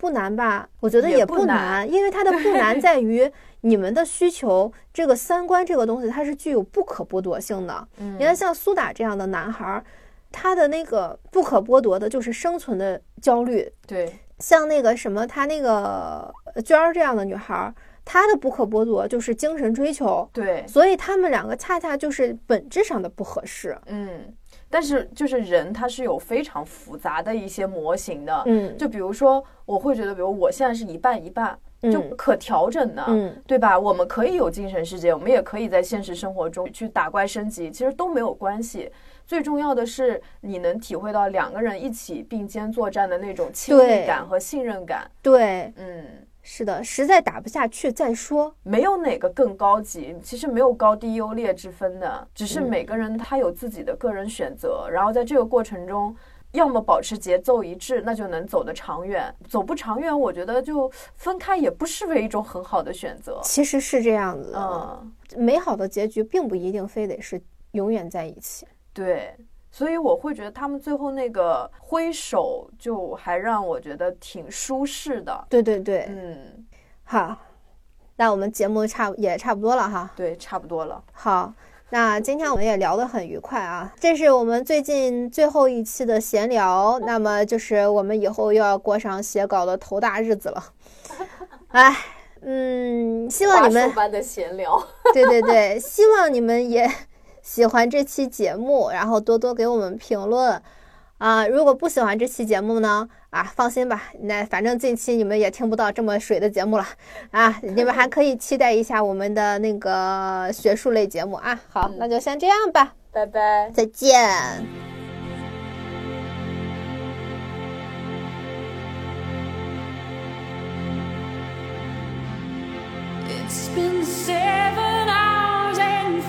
不难吧？我觉得也也不难因为它的不难在于你们的需求，这个三观这个东西，它是具有不可剥夺性的。嗯你看，像苏打这样的男孩儿，他的那个不可剥夺的就是生存的焦虑。对，像那个什么，他那个呃娟儿这样的女孩儿，她的不可剥夺就是精神追求。对，所以他们两个恰恰就是本质上的不合适。嗯，但是就是人他是有非常复杂的一些模型的。嗯，就比如说，我会觉得，比如我现在是一半一半，就嗯可调整的。嗯对吧？我们可以有精神世界，我们也可以在现实生活中去打怪升级，其实都没有关系。最重要的是，你能体会到两个人一起并肩作战的那种亲密感和信任感。对，嗯，是的，实在打不下去再说。没有哪个更高级，其实没有高低优劣之分的，只是嗯每个人他有自己的个人选择，然后在这个过程中，要么保持节奏一致，那就能走得长远；走不长远，我觉得就分开也不失为一种很好的选择。其实是这样子的，嗯，美好的结局并不一定非得是永远在一起。对，所以我会觉得他们最后那个挥手，就还让我觉得挺舒适的。对对对，嗯，好，那我们节目差也差不多了哈。对，差不多了。好，那今天我们也聊得很愉快啊，这是我们最近最后一期的闲聊，那么就是我们以后又要过上写稿的头大日子了。哎，嗯，希望你们般的闲聊。[laughs] 对对对，希望你们也喜欢这期节目，然后多多给我们评论啊、如果不喜欢这期节目呢，啊，放心吧，那反正近期你们也听不到这么水的节目了啊，[laughs] 你们还可以期待一下我们的那个学术类节目啊。好，那就先这样吧，拜拜。再见。It's been seven hours and